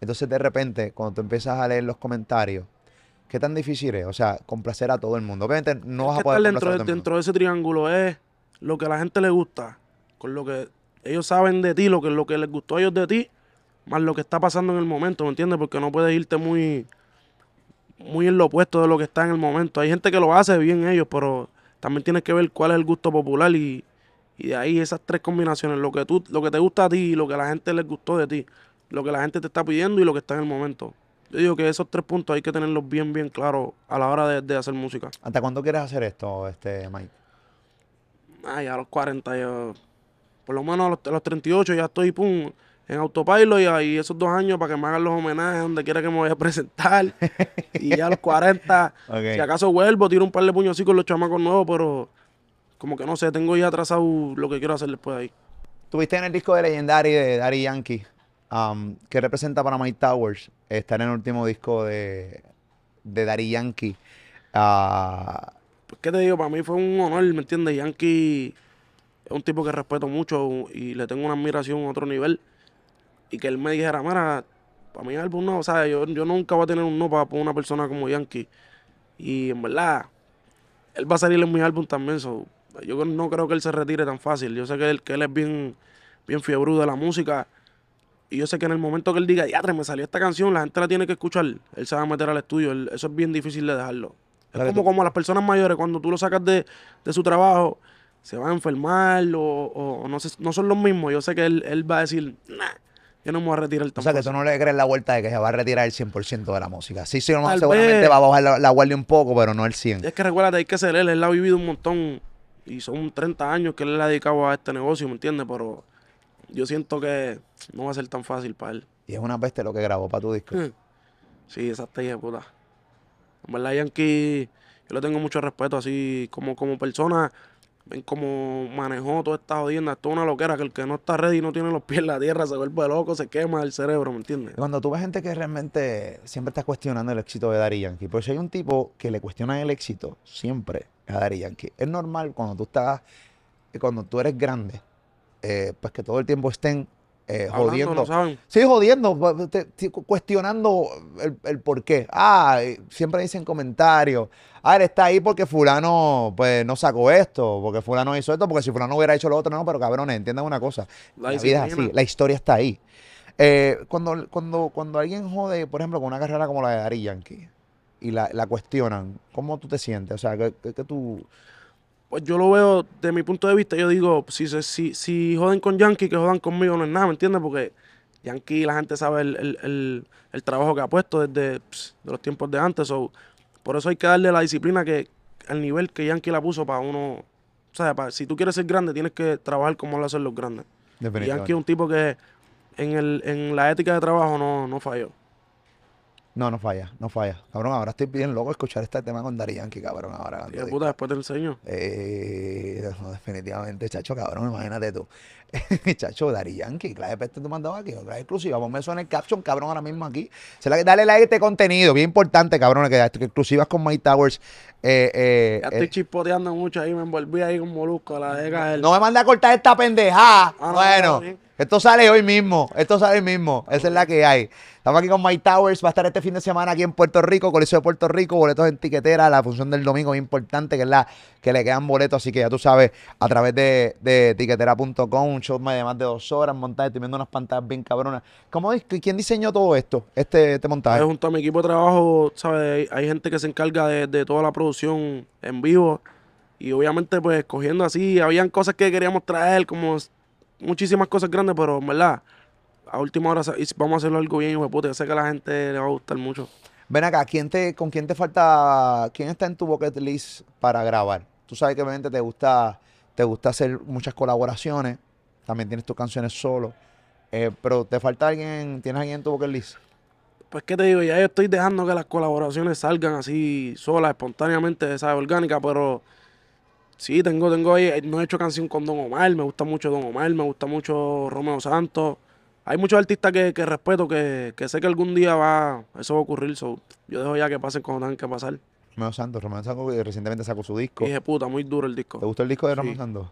Entonces de repente, cuando tú empiezas a leer los comentarios, ¿qué tan difícil es? O sea, complacer a todo el mundo. Obviamente no vas a poder estar dentro, de, dentro de ese triángulo es lo que a la gente le gusta, con lo que ellos saben de ti, lo que, lo que les gustó a ellos de ti, más lo que está pasando en el momento, ¿me entiendes? Porque no puedes irte muy, muy en lo opuesto de lo que está en el momento. Hay gente que lo hace bien ellos, pero también tienes que ver cuál es el gusto popular y, y de ahí esas tres combinaciones, lo que tú, lo que te gusta a ti, lo que a la gente les gustó de ti, lo que la gente te está pidiendo y lo que está en el momento. Yo digo que esos tres puntos hay que tenerlos bien, bien claros a la hora de, de hacer música. ¿Hasta cuándo quieres hacer esto, este Mike? Ay, a los 40 yo, por lo menos a los, a los 38 ya estoy, pum, en autopilot y ahí esos dos años para que me hagan los homenajes donde quiera que me vaya a presentar. y ya a los 40, Ok. si acaso vuelvo, tiro un par de puños así con los chamacos nuevos, pero como que no sé, tengo ya atrasado lo que quiero hacer después de ahí. Tuviste en el disco de Legendary de Daddy Yankee, um, que representa para Mike Towers estar en el último disco de, de Yankee. Pues, ¿qué te digo? Para mí fue un honor, ¿me entiendes? Yankee es un tipo que respeto mucho y le tengo una admiración a otro nivel. Y que él me dijera, mira, para mí el álbum no, o sea, yo, yo nunca voy a tener un no para, para una persona como Yankee. Y en verdad, él va a salir en mi álbum también. so, yo no creo que él se retire tan fácil. Yo sé que él, que él es bien, bien fiebrudo de la música. Y yo sé que en el momento que él diga, ya, me salió esta canción, la gente la tiene que escuchar, él se va a meter al estudio. él- eso es bien difícil de dejarlo. Es como, tú- como las personas mayores, cuando tú lo sacas de, de su trabajo, se van a enfermar o, o- o no, sé, no son los mismos. Yo sé que él, él va a decir, nah, yo no me voy a retirar o tan sea, que fácil". tú no le crees la vuelta de que se va a retirar el 100% de la música. Sí, sí, Tal seguramente vez. va a bajar la, la guardia un poco, pero no el 100. Es que recuérdate, hay que ser él, él ha vivido un montón y son 30 años que él le ha dedicado a este negocio, ¿me entiendes? Pero yo siento que no va a ser tan fácil para él. Y es una peste lo que grabó para tu disco. Sí, esa hija puta. En verdad, Yankee, yo le tengo mucho respeto así como, como persona. Ven cómo manejó toda esta jodienda. Esto es una loquera que el que no está ready no tiene los pies en la tierra, se vuelve loco, se quema el cerebro, ¿me entiendes? Cuando tú ves gente que realmente siempre está cuestionando el éxito de Daddy Yankee, pues si hay un tipo que le cuestiona el éxito siempre a Daddy Yankee. Es normal cuando tú estás, cuando tú eres grande, eh, pues que todo el tiempo estén eh, Hablando, jodiendo. ¿no saben? Sí, jodiendo, bu- te- te- cuestionando el, el por qué. Ah, y siempre dicen comentarios. Ah, él está ahí porque fulano pues no sacó esto, porque fulano hizo esto, porque si fulano hubiera hecho lo otro, no, pero cabrones, entiendan una cosa. La La, vida es así, la historia está ahí. Eh, cuando, cuando, cuando alguien jode, por ejemplo, con una carrera como la de Dari Yankee y la, la cuestionan, ¿cómo tú te sientes? O sea, que, que- que tú... Pues yo lo veo de mi punto de vista, yo digo, si, se- si, si joden con Yankee, que jodan conmigo no es nada, ¿me entiendes? Porque Yankee, la gente sabe el, el- el- el trabajo que ha puesto desde de los tiempos de antes. so, por eso hay que darle la disciplina que, al nivel que Yankee la puso para uno. O sea, para- si tú quieres ser grande, tienes que trabajar como lo hacen los grandes. Yankee es un tipo que en, el, en la ética de trabajo no, no falló. No, no falla, no falla. Cabrón, ahora estoy bien loco escuchar este tema con Dari Yankee, cabrón, ahora. De puta, después te enseño. Eh, no, definitivamente, chacho, cabrón, imagínate tú. chacho, Dari Yankee, clase de peste tú mandabas aquí, otra exclusiva. Ponme eso en el caption, cabrón, ahora mismo aquí. Se la- Dale like a este contenido, bien importante, cabrón, que, que exclusivas con Mike Towers. Eh, eh, Ya eh, estoy chispoteando mucho ahí, me envolví ahí con molusco la de caer. no me mande a cortar esta pendeja. Ah, no, bueno, no. Esto sale hoy mismo. Esto sale hoy mismo. Esa es la que hay. Estamos aquí con Mike Towers. Va a estar este fin de semana aquí en Puerto Rico, Coliseo de Puerto Rico. Boletos en tiquetera. La función del domingo es importante, que es la que le quedan boletos. Así que ya tú sabes, a través de, tiquetera.com, un show de más de dos horas montaje. Estoy viendo unas pantallas bien cabronas. ¿Cómo, ¿Quién diseñó todo esto? Este, este montaje. Junto a mi equipo de trabajo, ¿sabes? Hay, gente que se encarga de, toda la producción en vivo. Y obviamente, pues, escogiendo así, habían cosas que queríamos traer, como muchísimas cosas grandes, pero en verdad, a última hora vamos a hacerlo algo bien, hijo de puta. Yo sé que a la gente le va a gustar mucho. Ven acá, ¿quién te, ¿con quién te falta? ¿Quién está en tu bucket list para grabar? Tú sabes que obviamente te gusta, te gusta hacer muchas colaboraciones. También tienes tus canciones solo. eh, pero te falta alguien, ¿tienes alguien en tu bucket list? Pues, ¿qué te digo? Ya yo estoy dejando que las colaboraciones salgan así solas, espontáneamente, ¿sabes? Orgánicas, pero sí, tengo, tengo ahí, eh, no he hecho canción con Don Omar, me gusta mucho Don Omar, me gusta mucho Romeo Santos. Hay muchos artistas que, que respeto, que, que sé que algún día va, eso va a ocurrir, so, yo dejo ya que pasen cuando tengan que pasar. Romeo Santos. Romeo Santos eh, recientemente sacó su disco. Dije, puta, muy duro el ¿Te disco. gustó el disco de Romeo Sí. Santos?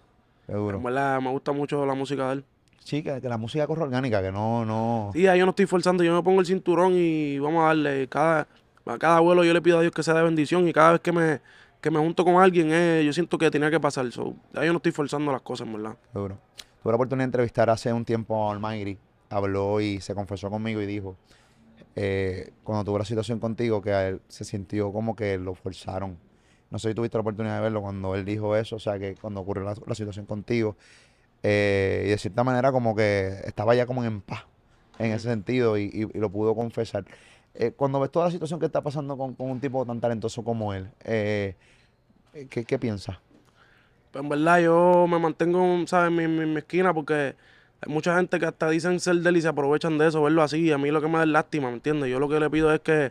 Seguro. En verdad, me gusta mucho la música de él. Sí, que, que la música corre orgánica, que no, no. Sí, ahí yo no estoy forzando, yo me pongo el cinturón y vamos a darle. Cada, a cada vuelo yo le pido a Dios que sea de bendición y cada vez que me, que me junto con alguien, eh, yo siento que tenía que pasar. So, ahí yo no estoy forzando las cosas, en verdad. Seguro. Tuve la oportunidad de entrevistar hace un tiempo a Almighty. Habló y se confesó conmigo y dijo, eh, cuando tuvo la situación contigo, que a él se sintió como que lo forzaron. No sé si tuviste la oportunidad de verlo cuando él dijo eso, o sea, que cuando ocurrió la, la situación contigo. eh, y de cierta manera como que estaba ya como en paz en ese sentido y, y- y lo pudo confesar. Eh, cuando ves toda la situación que está pasando con, con un tipo tan talentoso como él, eh, ¿qué, qué piensas? Pues en verdad yo me mantengo, ¿sabes? En mi, mi- mi esquina porque hay mucha gente que hasta dicen ser de él y se aprovechan de eso, verlo así. Y a mí lo que me da es lástima, ¿me entiendes? Yo lo que le pido es que,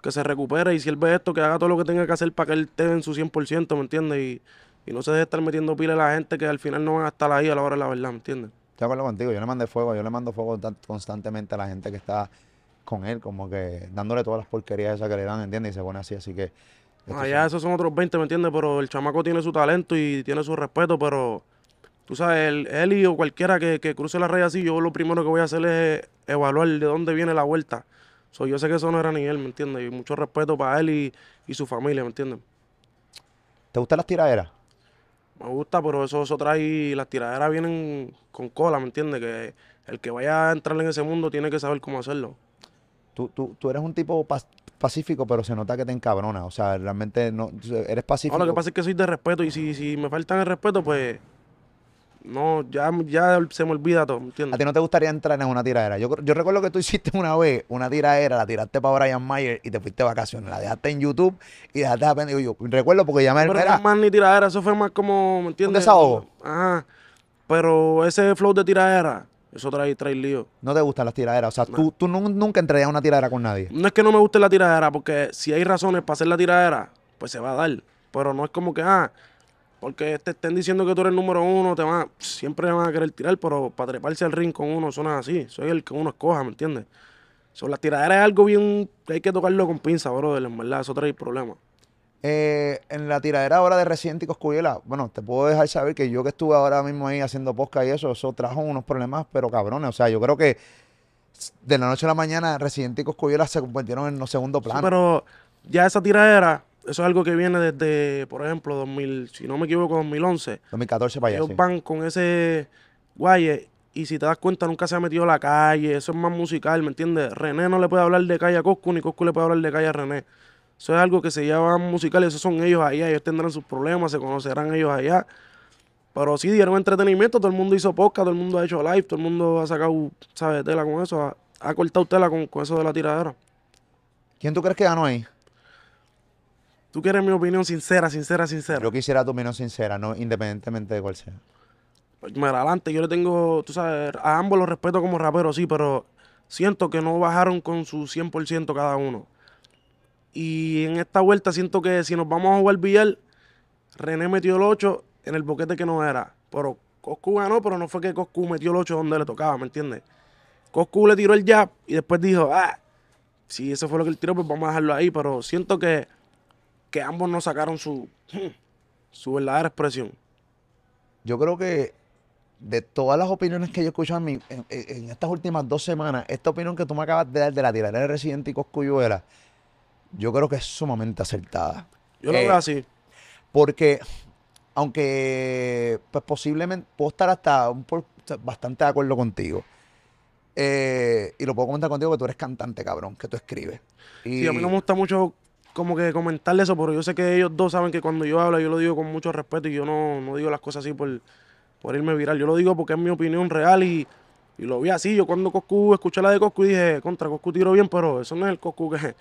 que se recupere y si él ve esto, que haga todo lo que tenga que hacer para que él esté en su 100%, ¿me entiendes? Y, y no se deje estar metiendo pila a la gente que al final no van a estar ahí a la hora de la verdad, ¿me entiendes? Estoy de acuerdo contigo, yo le mandé fuego, yo le mando fuego tan- constantemente a la gente que está con él, como que dándole todas las porquerías esas que le dan, ¿entiendes? Y se pone así, así que... Allá sí. esos son otros 20, ¿me entiendes? Pero el chamaco tiene su talento y tiene su respeto, pero tú sabes, él, él y o cualquiera que, que cruce la raya así, yo lo primero que voy a hacer es evaluar de dónde viene la vuelta. So, yo sé que eso no era ni él, ¿me entiendes? Y mucho respeto para él y, y su familia, ¿me entiendes? ¿Te gustan las tiraderas? Me gusta, pero eso, eso trae, las tiraderas vienen con cola, ¿me entiendes? Que el que vaya a entrar en ese mundo tiene que saber cómo hacerlo. Tú, tú, tú eres un tipo pacífico, pero se nota que te encabronas, o sea, realmente no, eres pacífico. No, lo que pasa es que soy de respeto y si, si me faltan el respeto, pues no, ya, ya se me olvida todo, ¿me ¿A entiendes? ti no te gustaría entrar en una tiradera? Yo, yo recuerdo que tú hiciste una vez una tiradera, la tiraste para Brian Mayer y te fuiste de vacaciones. La dejaste en YouTube y dejaste a pendejo. Yo recuerdo porque llamé Pero no mira, es más ni tiradera, eso fue más como, ¿me entiendes? desahogo. Ajá. Pero ese flow de tiradera, eso trae, trae lío. no te gustan las tiraderas. O sea, tú, tú nun- nunca entrarías a una tiradera con nadie. No es que no me guste la tiradera, porque si hay razones para hacer la tiradera, pues se va a dar. Pero no es como que, ah, porque te estén diciendo que tú eres el número uno, te van siempre van a querer tirar, pero para treparse al ring con uno, es así. Soy el que uno escoja, ¿me entiendes? So, la tiradera es algo bien que hay que tocarlo con pinza, brother, en verdad, eso trae problemas. Eh, en la tiradera ahora de Resident y Coscuyuela, bueno, te puedo dejar saber que yo que estuve ahora mismo ahí haciendo podcast y eso, eso trajo unos problemas, pero cabrones. O sea, yo creo que de la noche a la mañana Resident y Coscuyuela se convirtieron en los segundo Sí, plano. pero ya esa tiradera, eso es algo que viene desde, por ejemplo, 2000, si no me equivoco, 2011. 2014 para allá, Ellos sí. van con ese guaye y si te das cuenta nunca se ha metido a la calle, eso es más musical, ¿me entiendes? René no le puede hablar de calle a Coscu, ni Coscu le puede hablar de calle a René. Eso es algo que se llama musical, esos son ellos allá, ellos tendrán sus problemas, se conocerán ellos allá. Pero sí dieron entretenimiento, todo el mundo hizo podcast, todo el mundo ha hecho live, todo el mundo ha sacado, ¿sabes? Tela con eso, ha, ha cortado tela con, con eso de la tiradera. ¿Quién tú crees que ganó ahí? Tú quieres mi opinión sincera, sincera, sincera. Yo quisiera tu opinión sincera, no independientemente de cuál sea. Pues, Mira, adelante, yo le tengo, tú sabes, a ambos los respeto como raperos, sí, pero siento que no bajaron con su 100% cada uno. Y en esta vuelta siento que si nos vamos a jugar billar, René metió el 8 en el boquete que no era. Pero Coscu ganó, pero no fue que Coscu metió el 8 donde le tocaba, ¿me entiendes? Coscu le tiró el jab y después dijo, ah, si eso fue lo que él tiró, pues vamos a dejarlo ahí. Pero siento que, que ambos no sacaron su, su verdadera expresión. Yo creo que de todas las opiniones que yo he escuchado en, mi- en- estas últimas dos semanas, esta opinión que tú me acabas de dar de la tiradera de Residente y Coscuyuela, yo creo que es sumamente acertada. Yo lo Eh, veo así. Porque, aunque pues posiblemente puedo estar hasta un por- bastante de acuerdo contigo. eh, y lo puedo comentar contigo que tú eres cantante, cabrón, que tú escribes. Y, Sí, a mí no me gusta mucho como que comentarle eso, pero yo sé que ellos dos saben que cuando yo hablo, yo lo digo con mucho respeto y yo no, no digo las cosas así por, por irme viral. Yo lo digo porque es mi opinión real y, y lo vi así. Yo cuando Coscu, escuché la de Coscu y dije, contra Coscu tiro bien, pero eso no es el Coscu que...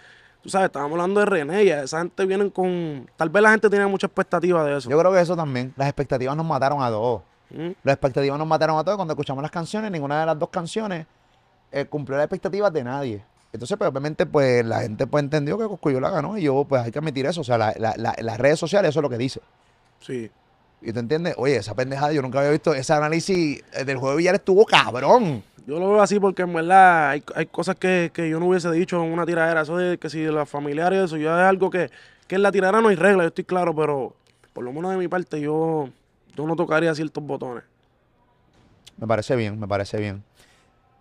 Tú sabes, estábamos hablando de René y esa gente viene con... Tal vez la gente tiene mucha expectativa de eso. Yo creo que eso también. Las expectativas nos mataron a todos. ¿Mm? Las expectativas nos mataron a todos. Cuando escuchamos las canciones, ninguna de las dos canciones eh, cumplió las expectativas de nadie. Entonces, pues, obviamente, pues, la gente pues entendió que Coscuyola ganó y yo, pues, hay que admitir eso. O sea, la- la- la- las redes sociales, eso es lo que dice. Sí. ¿Y tú entiendes? Oye, esa pendejada, yo nunca había visto ese análisis eh, del juego de billar estuvo cabrón. Yo lo veo así porque en verdad hay, hay cosas que, que yo no hubiese dicho en una tiradera. Eso de que si los familiares, eso ya es algo que, que en la tiradera no hay regla, yo estoy claro, pero por lo menos de mi parte yo, yo no tocaría ciertos botones. Me parece bien, me parece bien.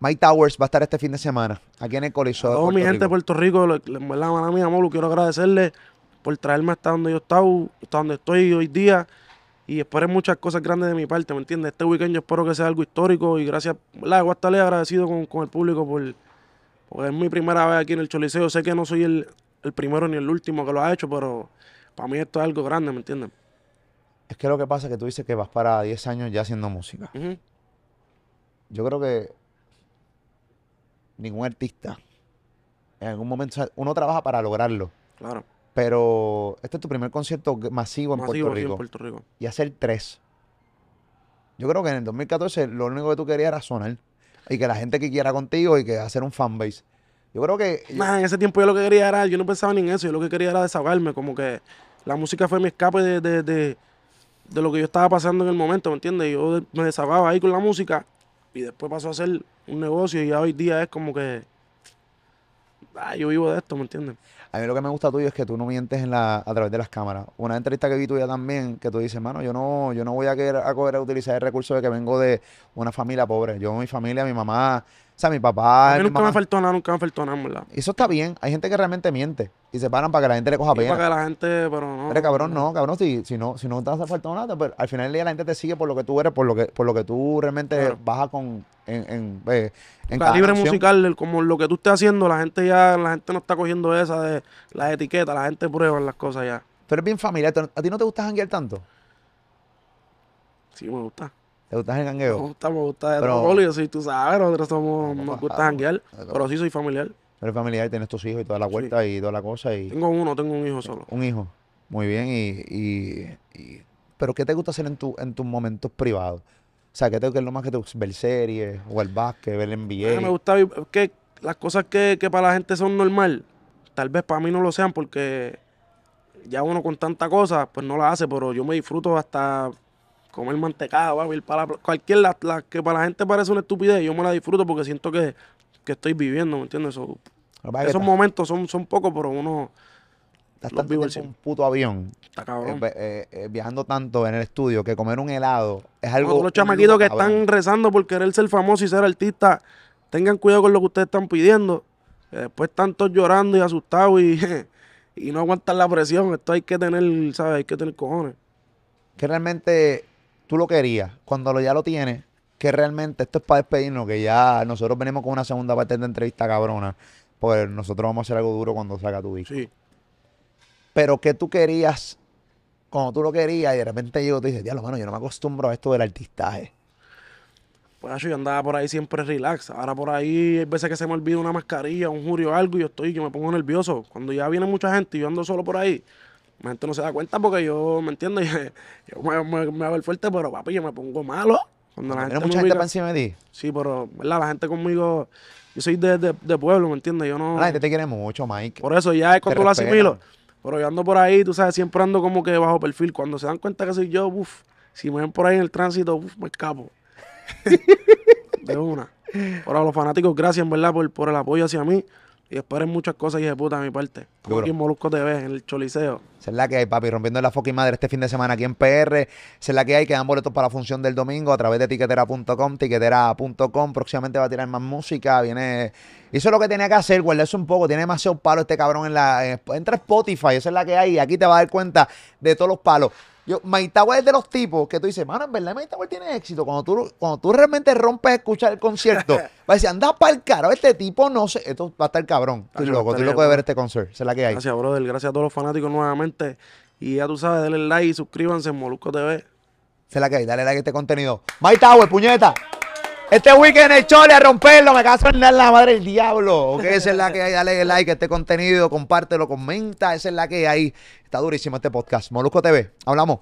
Mike Towers va a estar este fin de semana aquí en el Coliseo A de toda mi Puerto gente de. Puerto Rico, en verdad, mala mía, amor, quiero agradecerle por traerme hasta donde yo estaba, hasta donde estoy hoy día. Y esperen muchas cosas grandes de mi parte, ¿me entiendes? Este weekend yo espero que sea algo histórico y gracias, ¿verdad? Voy a estarle agradecido con, con el público por, porque es mi primera vez aquí en el Choliseo. Sé que no soy el, el primero ni el último que lo ha hecho, pero para mí esto es algo grande, ¿me entiendes? Es que lo que pasa es que tú dices que vas para 10 años ya haciendo música. Yo creo que ningún artista en algún momento, uno trabaja para lograrlo, Claro. Pero este es tu primer concierto masivo en Masivo Puerto aquí en Rico Puerto Rico. y hacer tres. Yo creo que en el 2014 lo único que tú querías era sonar y que la gente que quiera contigo y que hacer un fanbase. Yo creo que Nah, en ese tiempo yo lo que quería era, yo no pensaba ni en eso, yo lo que quería era desahogarme, como que la música fue mi escape de, de, de, de lo que yo estaba pasando en el momento, ¿me entiendes? Yo me desahogaba ahí con la música y después pasó a ser un negocio y ya hoy día es como que, ah, yo vivo de esto, ¿me entiendes? A mí lo que me gusta tuyo es que tú no mientes en la, a través de las cámaras. Una entrevista que vi tuya también, que tú dices, mano, yo no, yo no voy a querer a coger a utilizar el recurso de que vengo de una familia pobre. Yo, mi familia, mi mamá, o sea, mi papá, A mí mi nunca mamá. me faltó nada, nunca me faltó nada, ¿verdad? Eso está bien. Hay gente que realmente miente y se paran para que la gente le coja Y pena. para que la gente, pero no. Pero cabrón, no, cabrón, si, si no, si no te hace falta nada, pero al final del día la gente te sigue por lo que tú eres, por lo que, por lo que tú realmente Claro. bajas con en, en, en cada Calibre canción. musical, el- como lo que tú estés haciendo, la gente ya, la gente no está cogiendo esa de las etiquetas, la gente prueba las cosas ya. Tú eres bien familiar. ¿tú- ¿A ti no te gusta janguear tanto? Sí, me gusta. ¿Te gusta el Me jangueo? gusta, me gusta de Pero- todo, yo soy, tú sabes, nosotros somos, No, nos papá, gusta janguear, no. pero sí soy familiar. Eres familiar, tienes tus hijos y toda la vuelta y toda la cosa y Tengo uno, tengo un hijo solo. un hijo. Muy bien. Y, y- y- pero ¿qué te gusta hacer en, tu, en tus momentos privados? O sea, ¿qué, te, qué es lo más que te gusta? ¿Ver series? ¿O el básquet? ¿Ver el NBA? me gusta que las cosas que, que para la gente son normal, tal vez para mí no lo sean porque ya uno con tanta cosa, pues no la hace, pero yo me disfruto hasta comer mantecado, va, ir para la pla- cualquier la, la que para la gente parece una estupidez, yo me la disfruto porque siento que, que estoy viviendo, ¿me entiendes? So, esos momentos son, son pocos, pero uno estás los vivo en un puto avión, está eh, cabrón. ve- eh, eh, viajando tanto en el estudio, que comer un helado es algo... Nosotros los chamaquitos que están rezando por querer ser famosos y ser artistas, tengan cuidado con lo que ustedes están pidiendo. que después están todos llorando y asustados y, y no aguantan la presión. Esto hay que tener, ¿sabes? Hay que tener cojones. que realmente tú lo querías, cuando lo, ya lo tienes, que realmente esto es para despedirnos, que ya nosotros venimos con una segunda parte de entrevista cabrona, pues nosotros vamos a hacer algo duro cuando salga tu disco. Sí. Pero que tú querías, cuando tú lo querías y de repente llego, tú dices, diablo, mano, yo no me acostumbro a esto del artistaje. Pues yo andaba por ahí siempre relax. Ahora por ahí hay veces que se me olvida una mascarilla, un jurio o algo y yo estoy, yo me pongo nervioso. Cuando ya viene mucha gente y yo ando solo por ahí, la gente no se da cuenta porque yo, ¿me entiendes? Yo me, me, me hago el fuerte, pero papi, yo me pongo malo. Cuando la Viene gente mucha gente para encima de ti. Sí, pero, ¿verdad? La gente conmigo, yo soy de, de, de pueblo, ¿me entiendes? Yo no... La gente te quiere mucho, Mike. Por eso ya es cuando lo asimilo. Pero yo ando por ahí, tú sabes, siempre ando como que bajo perfil. Cuando se dan cuenta que soy yo, uff, si me ven por ahí en el tránsito, uff, me escapo. de una. Pero a los fanáticos, gracias, en verdad, por, por el apoyo hacia mí. Y esperen muchas cosas y de puta de mi parte. Como aquí en Molusco TV, en el Choliseo. Esa es la que hay, papi, rompiendo la fucking madre este fin de semana aquí en PR. Esa es la que hay, quedan boletos para la función del domingo a través de tiquetera.com, tiquetera.com. Próximamente va a tirar más música, viene... Hizo lo que tenía que hacer, guardarse un poco, tiene demasiado palo este cabrón en la... en- entra Spotify, esa es la que hay, y aquí te vas a dar cuenta de todos los palos. Yo, Tower es de los tipos que tú dices, mano, en verdad Tower tiene éxito. Cuando tú, cuando tú realmente rompes a escuchar el concierto, vas a decir, anda para el caro, este tipo no sé, esto va a estar cabrón. Estoy loco, estoy loco de ver este concert, esa es la que hay. Gracias, brother. Gracias a todos los fanáticos nuevamente. Y ya tú sabes, denle like y suscríbanse en Molusco TV. Es la que hay. Dale like a este contenido. Tower, puñeta. Este weekend el chole a romperlo. Me caso en la madre del diablo. Ok, esa es la que hay. Dale like a este contenido. Compártelo, comenta. Esa es la que hay. Está durísimo este podcast. Molusco TV. Hablamos.